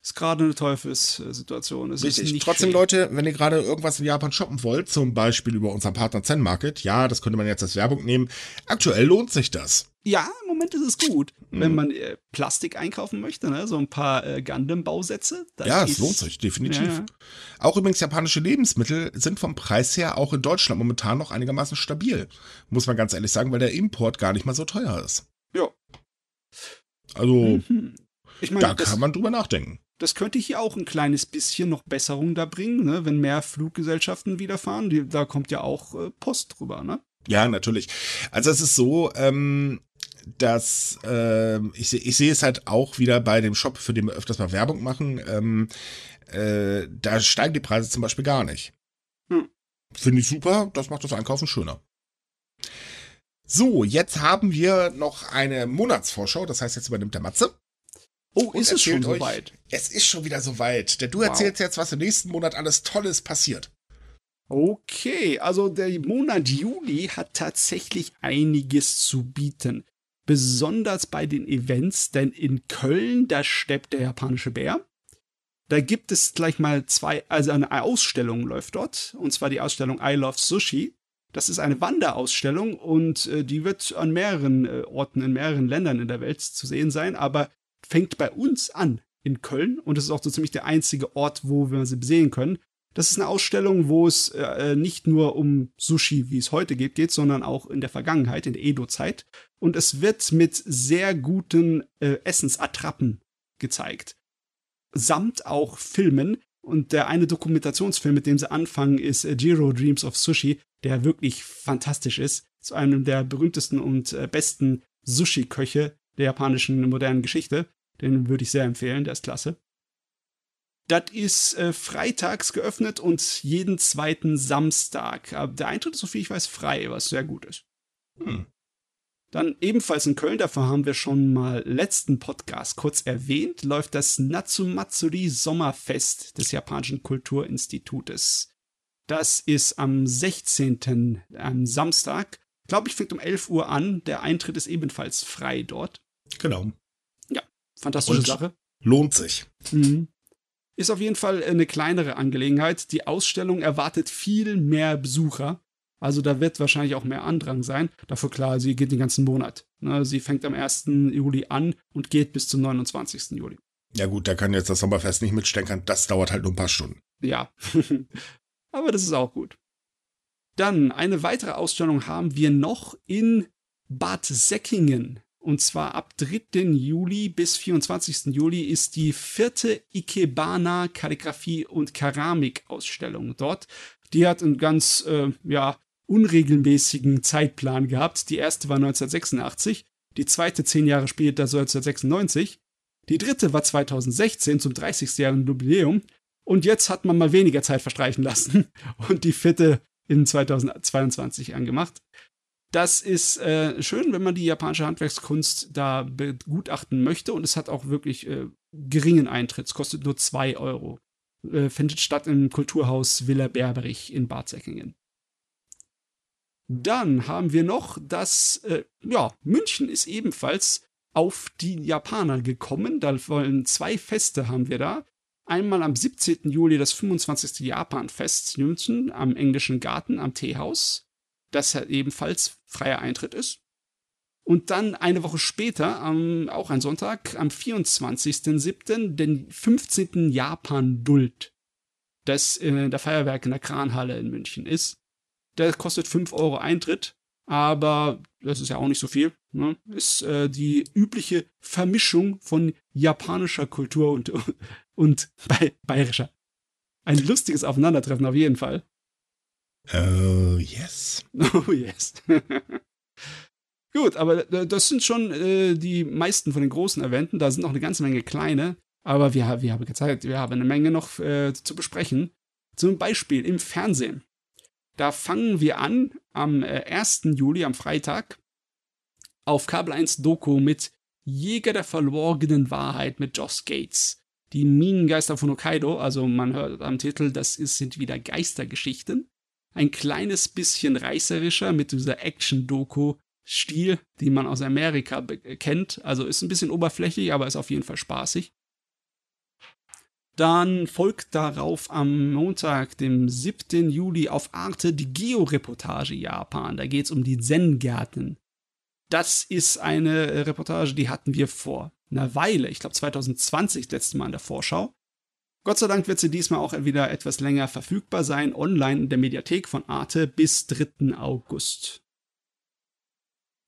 ist gerade eine Teufelssituation. Es Richtig. Trotzdem, schön. Leute, wenn ihr gerade irgendwas in Japan shoppen wollt, zum Beispiel über unseren Partner Zen Market, ja, das könnte man jetzt als Werbung nehmen. Aktuell lohnt sich das. Ja, im Moment ist es gut. Wenn Mhm. man äh, Plastik einkaufen möchte, ne? so ein paar äh, Gundam-Bausätze. ja, es lohnt sich, definitiv. Ja. Auch übrigens japanische Lebensmittel sind vom Preis her auch in Deutschland momentan noch einigermaßen stabil. Muss man ganz ehrlich sagen, weil der Import gar nicht mal so teuer ist. Ja. Also, Mhm. Ich da meine, das, kann man drüber nachdenken. das könnte hier auch ein kleines bisschen noch Besserung da bringen, ne? wenn mehr Fluggesellschaften wieder fahren. Die, da kommt ja auch äh, Post drüber, ne? Ja, natürlich. Also es ist so, ähm, dass ähm, ich, ich sehe es halt auch wieder bei dem Shop, für den wir öfters mal Werbung machen. Ähm, äh, da steigen die Preise zum Beispiel gar nicht. Hm. Finde ich super, das macht das Einkaufen schöner. So, jetzt haben wir noch eine Monatsvorschau, das heißt, jetzt übernimmt der Matze. Oh, ist es schon soweit? Es ist schon wieder soweit, denn du Wow. erzählst jetzt, was im nächsten Monat alles Tolles passiert. Okay, also der Monat Juli hat tatsächlich einiges zu bieten. Besonders bei den Events, denn in Köln, da steppt der japanische Bär. Da gibt es gleich mal zwei, also eine Ausstellung läuft dort, und zwar die Ausstellung I Love Sushi. Das ist eine Wanderausstellung und äh, die wird an mehreren äh, Orten in mehreren Ländern in der Welt zu sehen sein, aber fängt bei uns an in Köln und es ist auch so ziemlich der einzige Ort, wo wir sie sehen können. Das ist eine Ausstellung, wo es äh, nicht nur um Sushi, wie es heute geht, geht, sondern auch in der Vergangenheit, in der Edo-Zeit. Und es wird mit sehr guten äh, Essensattrappen gezeigt. Samt auch Filmen. Und der eine Dokumentationsfilm, mit dem sie anfangen, ist äh, Jiro Dreams of Sushi, der wirklich fantastisch ist. Zu einem der berühmtesten und äh, besten Sushi-Köche der japanischen modernen Geschichte. Den würde ich sehr empfehlen, der ist klasse. Das ist äh, freitags geöffnet und jeden zweiten Samstag. Aber der Eintritt ist, soviel ich weiß, frei, was sehr gut ist. Hm. Dann ebenfalls in Köln, dafür haben wir schon mal letzten Podcast kurz erwähnt, läuft das Natsumatsuri Sommerfest des Japanischen Kulturinstitutes. Das ist am 16. am Samstag. Glaube ich, fängt um 11 Uhr an. Der Eintritt ist ebenfalls frei dort. Genau. Fantastische Und- Sache. Lohnt sich. Mhm. Ist auf jeden Fall eine kleinere Angelegenheit. Die Ausstellung erwartet viel mehr Besucher. Also da wird wahrscheinlich auch mehr Andrang sein. Dafür klar, sie geht den ganzen Monat. Ne, Sie fängt am 1. Juli an und geht bis zum 29. Juli. Ja gut, da kann jetzt das Sommerfest nicht mitsteckern. Das dauert halt nur ein paar Stunden. Ja. (laughs) Aber das ist auch gut. Dann eine weitere Ausstellung haben wir noch in Bad Säckingen. Und zwar ab 3. Juli bis 24. Juli ist die vierte Ikebana Kalligraphie und Keramik-Ausstellung dort. Die hat einen ganz, äh, ja, unregelmäßigen Zeitplan gehabt. Die erste war 1986, die zweite zehn Jahre später, also 1996. Die dritte war 2016 zum 30. Jubiläum. Und jetzt hat man mal weniger Zeit verstreichen lassen (laughs) und die vierte in 2022 angemacht. Das ist äh, schön, wenn man die japanische Handwerkskunst da begutachten möchte und es hat auch wirklich äh, geringen Eintritt. Es kostet nur 2 Euro. Äh, findet statt im Kulturhaus Villa Berberich in Bad Säckingen. Dann haben wir noch das, äh, ja, München ist ebenfalls auf die Japaner gekommen. Da wollen zwei Feste haben wir da. Einmal am 17. Juli das 25. Japan-Fest in München am Englischen Garten am Teehaus, das ebenfalls freier Eintritt ist. Und dann eine Woche später, am, auch ein Sonntag, am 24.07., den 15. Japan-Duld, das in der Feuerwerk in der Kranhalle in München ist. Der kostet 5 Euro Eintritt, aber das ist ja auch nicht so viel. Ne? Ist äh, die übliche Vermischung von japanischer Kultur und, (laughs) und bayerischer. Ein lustiges Aufeinandertreffen auf jeden Fall. Oh, yes. (laughs) Oh yes. (laughs) Gut, aber äh, das sind schon äh, die meisten von den großen Eventen. Da sind noch eine ganze Menge kleine. Aber wir, wir haben gezeigt, wir haben eine Menge noch äh, zu besprechen. Zum Beispiel im Fernsehen. Da fangen wir an am äh, 1. Juli, am Freitag, auf Kabel 1 Doku mit Jäger der verlorenen Wahrheit mit Joss Gates. Die Minengeister von Hokkaido, also man hört am Titel, das ist, sind wieder Geistergeschichten. Ein kleines bisschen reißerischer mit dieser Action-Doku-Stil, die man aus Amerika be- kennt. Also ist ein bisschen oberflächlich, aber ist auf jeden Fall spaßig. Dann folgt darauf am Montag, dem 7. Juli auf Arte die Georeportage Japan. Da geht es um die Zen-Gärten. Das ist eine Reportage, die hatten wir vor einer Weile, ich glaube 2020 das letzte Mal in der Vorschau. Gott sei Dank wird sie diesmal auch wieder etwas länger verfügbar sein, online in der Mediathek von Arte bis 3. August.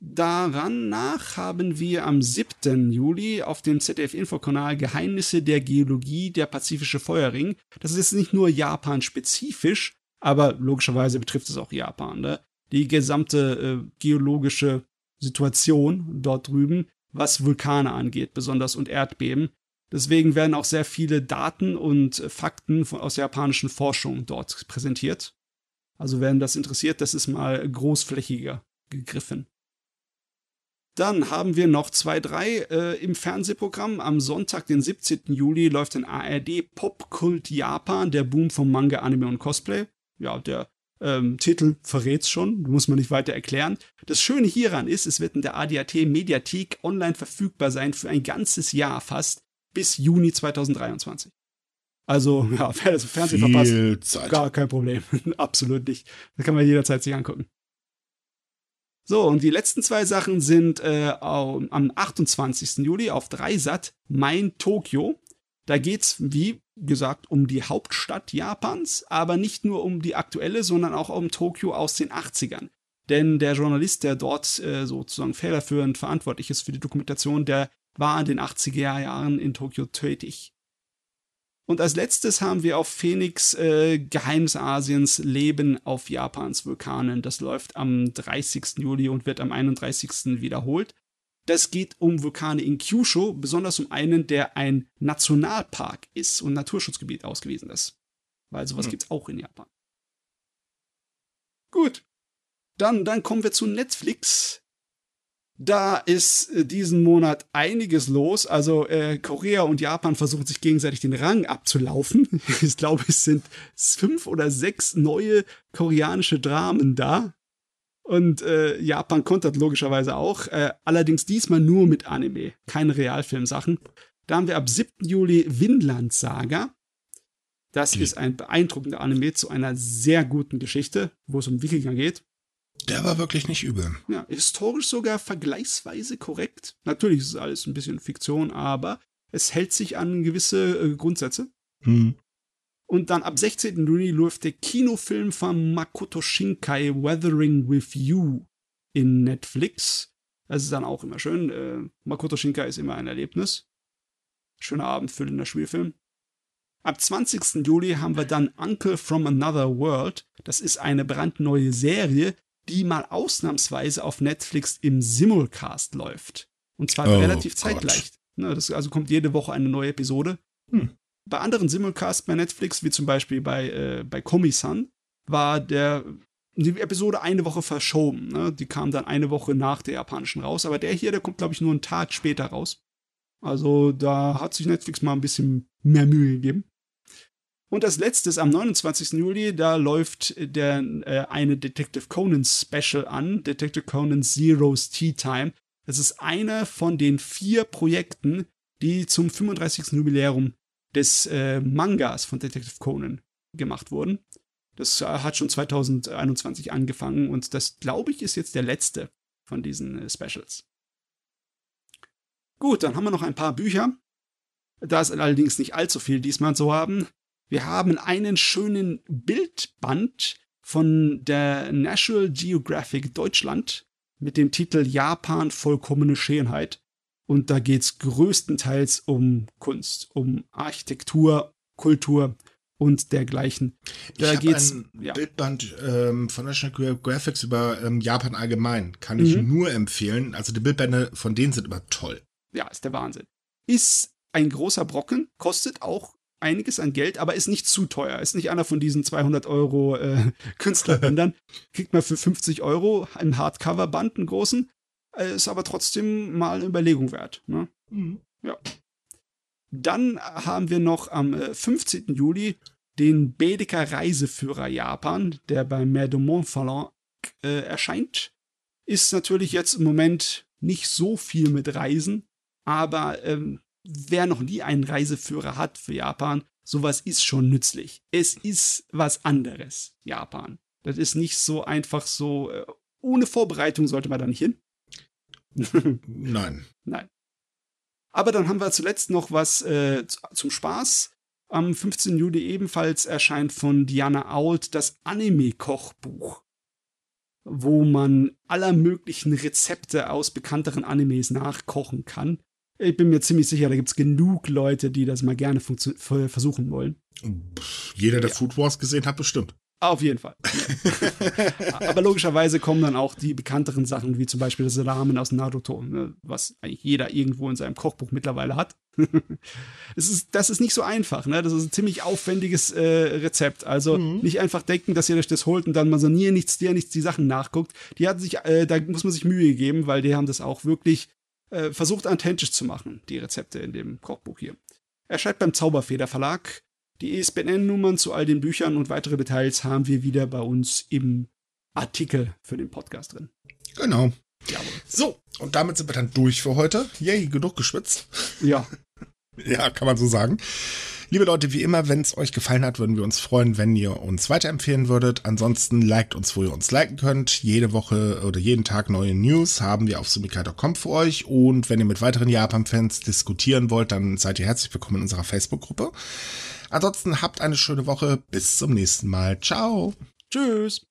Daran nach haben wir am 7. Juli auf dem ZDF-Infokanal Geheimnisse der Geologie der Pazifische Feuerring. Das ist nicht nur Japan-spezifisch, aber logischerweise betrifft es auch Japan. Ne? Die gesamte äh, geologische Situation dort drüben, was Vulkane angeht, besonders und Erdbeben. Deswegen werden auch sehr viele Daten und Fakten von, aus der japanischen Forschung dort präsentiert. Also wenn das interessiert, das ist mal großflächiger gegriffen. Dann haben wir noch zwei, drei äh, im Fernsehprogramm. Am Sonntag, den 17. Juli, läuft in ARD Popkult Japan, der Boom vom Manga, Anime und Cosplay. Ja, der ähm, Titel verrät's schon, muss man nicht weiter erklären. Das Schöne hieran ist, es wird in der ADAT Mediathek online verfügbar sein für ein ganzes Jahr fast, bis Juni 2023. Also, ja, wer das im Fernsehen verpasst, Zeit. gar kein Problem. (laughs) Absolut nicht. Das kann man jederzeit sich angucken. So, und die letzten zwei Sachen sind äh, am 28. Juli auf Dreisat Mein Tokio. Da geht's, wie gesagt, um die Hauptstadt Japans, aber nicht nur um die aktuelle, sondern auch um Tokio aus den 80ern. Denn der Journalist, der dort äh, sozusagen federführend verantwortlich ist für die Dokumentation, der war in den 80er Jahren in Tokio tätig. Und als letztes haben wir auf Phoenix äh, Geheimnis Asiens Leben auf Japans Vulkanen. Das läuft am 30. Juli und wird am 31. wiederholt. Das geht um Vulkane in Kyushu, besonders um einen, der ein Nationalpark ist und Naturschutzgebiet ausgewiesen ist. Weil sowas hm. gibt's auch in Japan. Gut. Dann, dann kommen wir zu Netflix. Da ist äh, diesen Monat einiges los. Also äh, Korea und Japan versuchen sich gegenseitig den Rang abzulaufen. (laughs) Ich glaube, es sind fünf oder sechs neue koreanische Dramen da. Und äh, Japan kontert logischerweise auch. Äh, allerdings diesmal nur mit Anime, keine Realfilmsachen. Da haben wir ab 7. Juli Vinland Saga. Das ist ein beeindruckender Anime zu einer sehr guten Geschichte, wo es um Wikinger geht. Der war wirklich nicht übel. Ja, historisch sogar vergleichsweise korrekt. Natürlich ist es alles ein bisschen Fiktion, aber es hält sich an gewisse äh, Grundsätze. Hm. Und dann ab 16. Juni läuft der Kinofilm von Makoto Shinkai Weathering with You in Netflix. Das ist dann auch immer schön. Äh, Makoto Shinkai ist immer ein Erlebnis. Schöner abendfüllender Spielfilm. Ab 20. Juli haben wir dann Uncle from Another World. Das ist eine brandneue Serie, die mal ausnahmsweise auf Netflix im Simulcast läuft. Und zwar oh, relativ zeitgleich. Ne, das, also kommt jede Woche eine neue Episode. Hm. Bei anderen Simulcasts bei Netflix, wie zum Beispiel bei, äh, bei Komi-san, war der, die Episode eine Woche verschoben. Ne? Die kam dann eine Woche nach der japanischen raus. Aber der hier, der kommt, glaube ich, nur einen Tag später raus. Also da hat sich Netflix mal ein bisschen mehr Mühe gegeben. Und als letztes am 29. Juli, da läuft der äh, eine Detective Conan Special an, Detective Conan Zero's Tea Time. Das ist einer von den vier Projekten, die zum 35. Jubiläum des äh, Mangas von Detective Conan gemacht wurden. Das äh, hat schon 2021 angefangen und das, glaube ich, ist jetzt der letzte von diesen äh, Specials. Gut, dann haben wir noch ein paar Bücher. Da ist allerdings nicht allzu viel diesmal zu haben. Wir haben einen schönen Bildband von der National Geographic Deutschland mit dem Titel Japan vollkommene Schönheit. Und da geht es größtenteils um Kunst, um Architektur, Kultur und dergleichen. Da ich geht's ein ja. Bildband ähm, von National Geographic über ähm, Japan allgemein. Kann ich mhm. nur empfehlen. Also die Bildbände von denen sind immer toll. Ja, ist der Wahnsinn. Ist ein großer Brocken, kostet auch einiges an Geld, aber ist nicht zu teuer. Ist nicht einer von diesen 200 Euro äh, (laughs) Künstlerbändern. Kriegt man für 50 Euro einen Hardcover-Band, einen großen. Äh, ist aber trotzdem mal eine Überlegung wert. Ne? Mhm. Ja. Dann haben wir noch am 15. Äh, Juli den Baedeker Reiseführer Japan, der bei Mer de Montfalon äh, erscheint. Ist natürlich jetzt im Moment nicht so viel mit Reisen, aber ähm, wer noch nie einen Reiseführer hat für Japan, sowas ist schon nützlich. Es ist was anderes, Japan. Das ist nicht so einfach so, äh, ohne Vorbereitung sollte man da nicht hin. (laughs) Nein. Nein. Aber dann haben wir zuletzt noch was äh, zum Spaß. Am 15. Juli ebenfalls erscheint von Diana Ault das Anime-Kochbuch, wo man aller möglichen Rezepte aus bekannteren Animes nachkochen kann. Ich bin mir ziemlich sicher, da gibt es genug Leute, die das mal gerne versuchen wollen. Jeder, der ja. Food Wars gesehen hat, bestimmt. Auf jeden Fall. (laughs) Aber logischerweise kommen dann auch die bekannteren Sachen, wie zum Beispiel das Ramen aus Naruto, ne, was eigentlich jeder irgendwo in seinem Kochbuch mittlerweile hat. (laughs) es ist, das ist nicht so einfach, ne? Das ist ein ziemlich aufwendiges äh, Rezept. Also mhm. nicht einfach denken, dass ihr euch das holt und dann mal so nie nichts, dir nichts die Sachen nachguckt. Die hat sich, äh, da muss man sich Mühe geben, weil die haben das auch wirklich äh, versucht, authentisch zu machen, die Rezepte in dem Kochbuch hier. Erscheint beim Zauberfeder Verlag die ISBN-Nummern zu all den Büchern und weitere Details haben wir wieder bei uns im Artikel für den Podcast drin. Genau. Jawohl. So, und damit sind wir dann durch für heute. Yay, genug geschwitzt. Ja. (laughs) ja, kann man so sagen. Liebe Leute, wie immer, wenn es euch gefallen hat, würden wir uns freuen, wenn ihr uns weiterempfehlen würdet. Ansonsten liked uns, wo ihr uns liken könnt. Jede Woche oder jeden Tag neue News haben wir auf sumikai.com für euch. Und wenn ihr mit weiteren Japan-Fans diskutieren wollt, dann seid ihr herzlich willkommen in unserer Facebook-Gruppe. Ansonsten habt eine schöne Woche. Bis zum nächsten Mal. Ciao. Tschüss.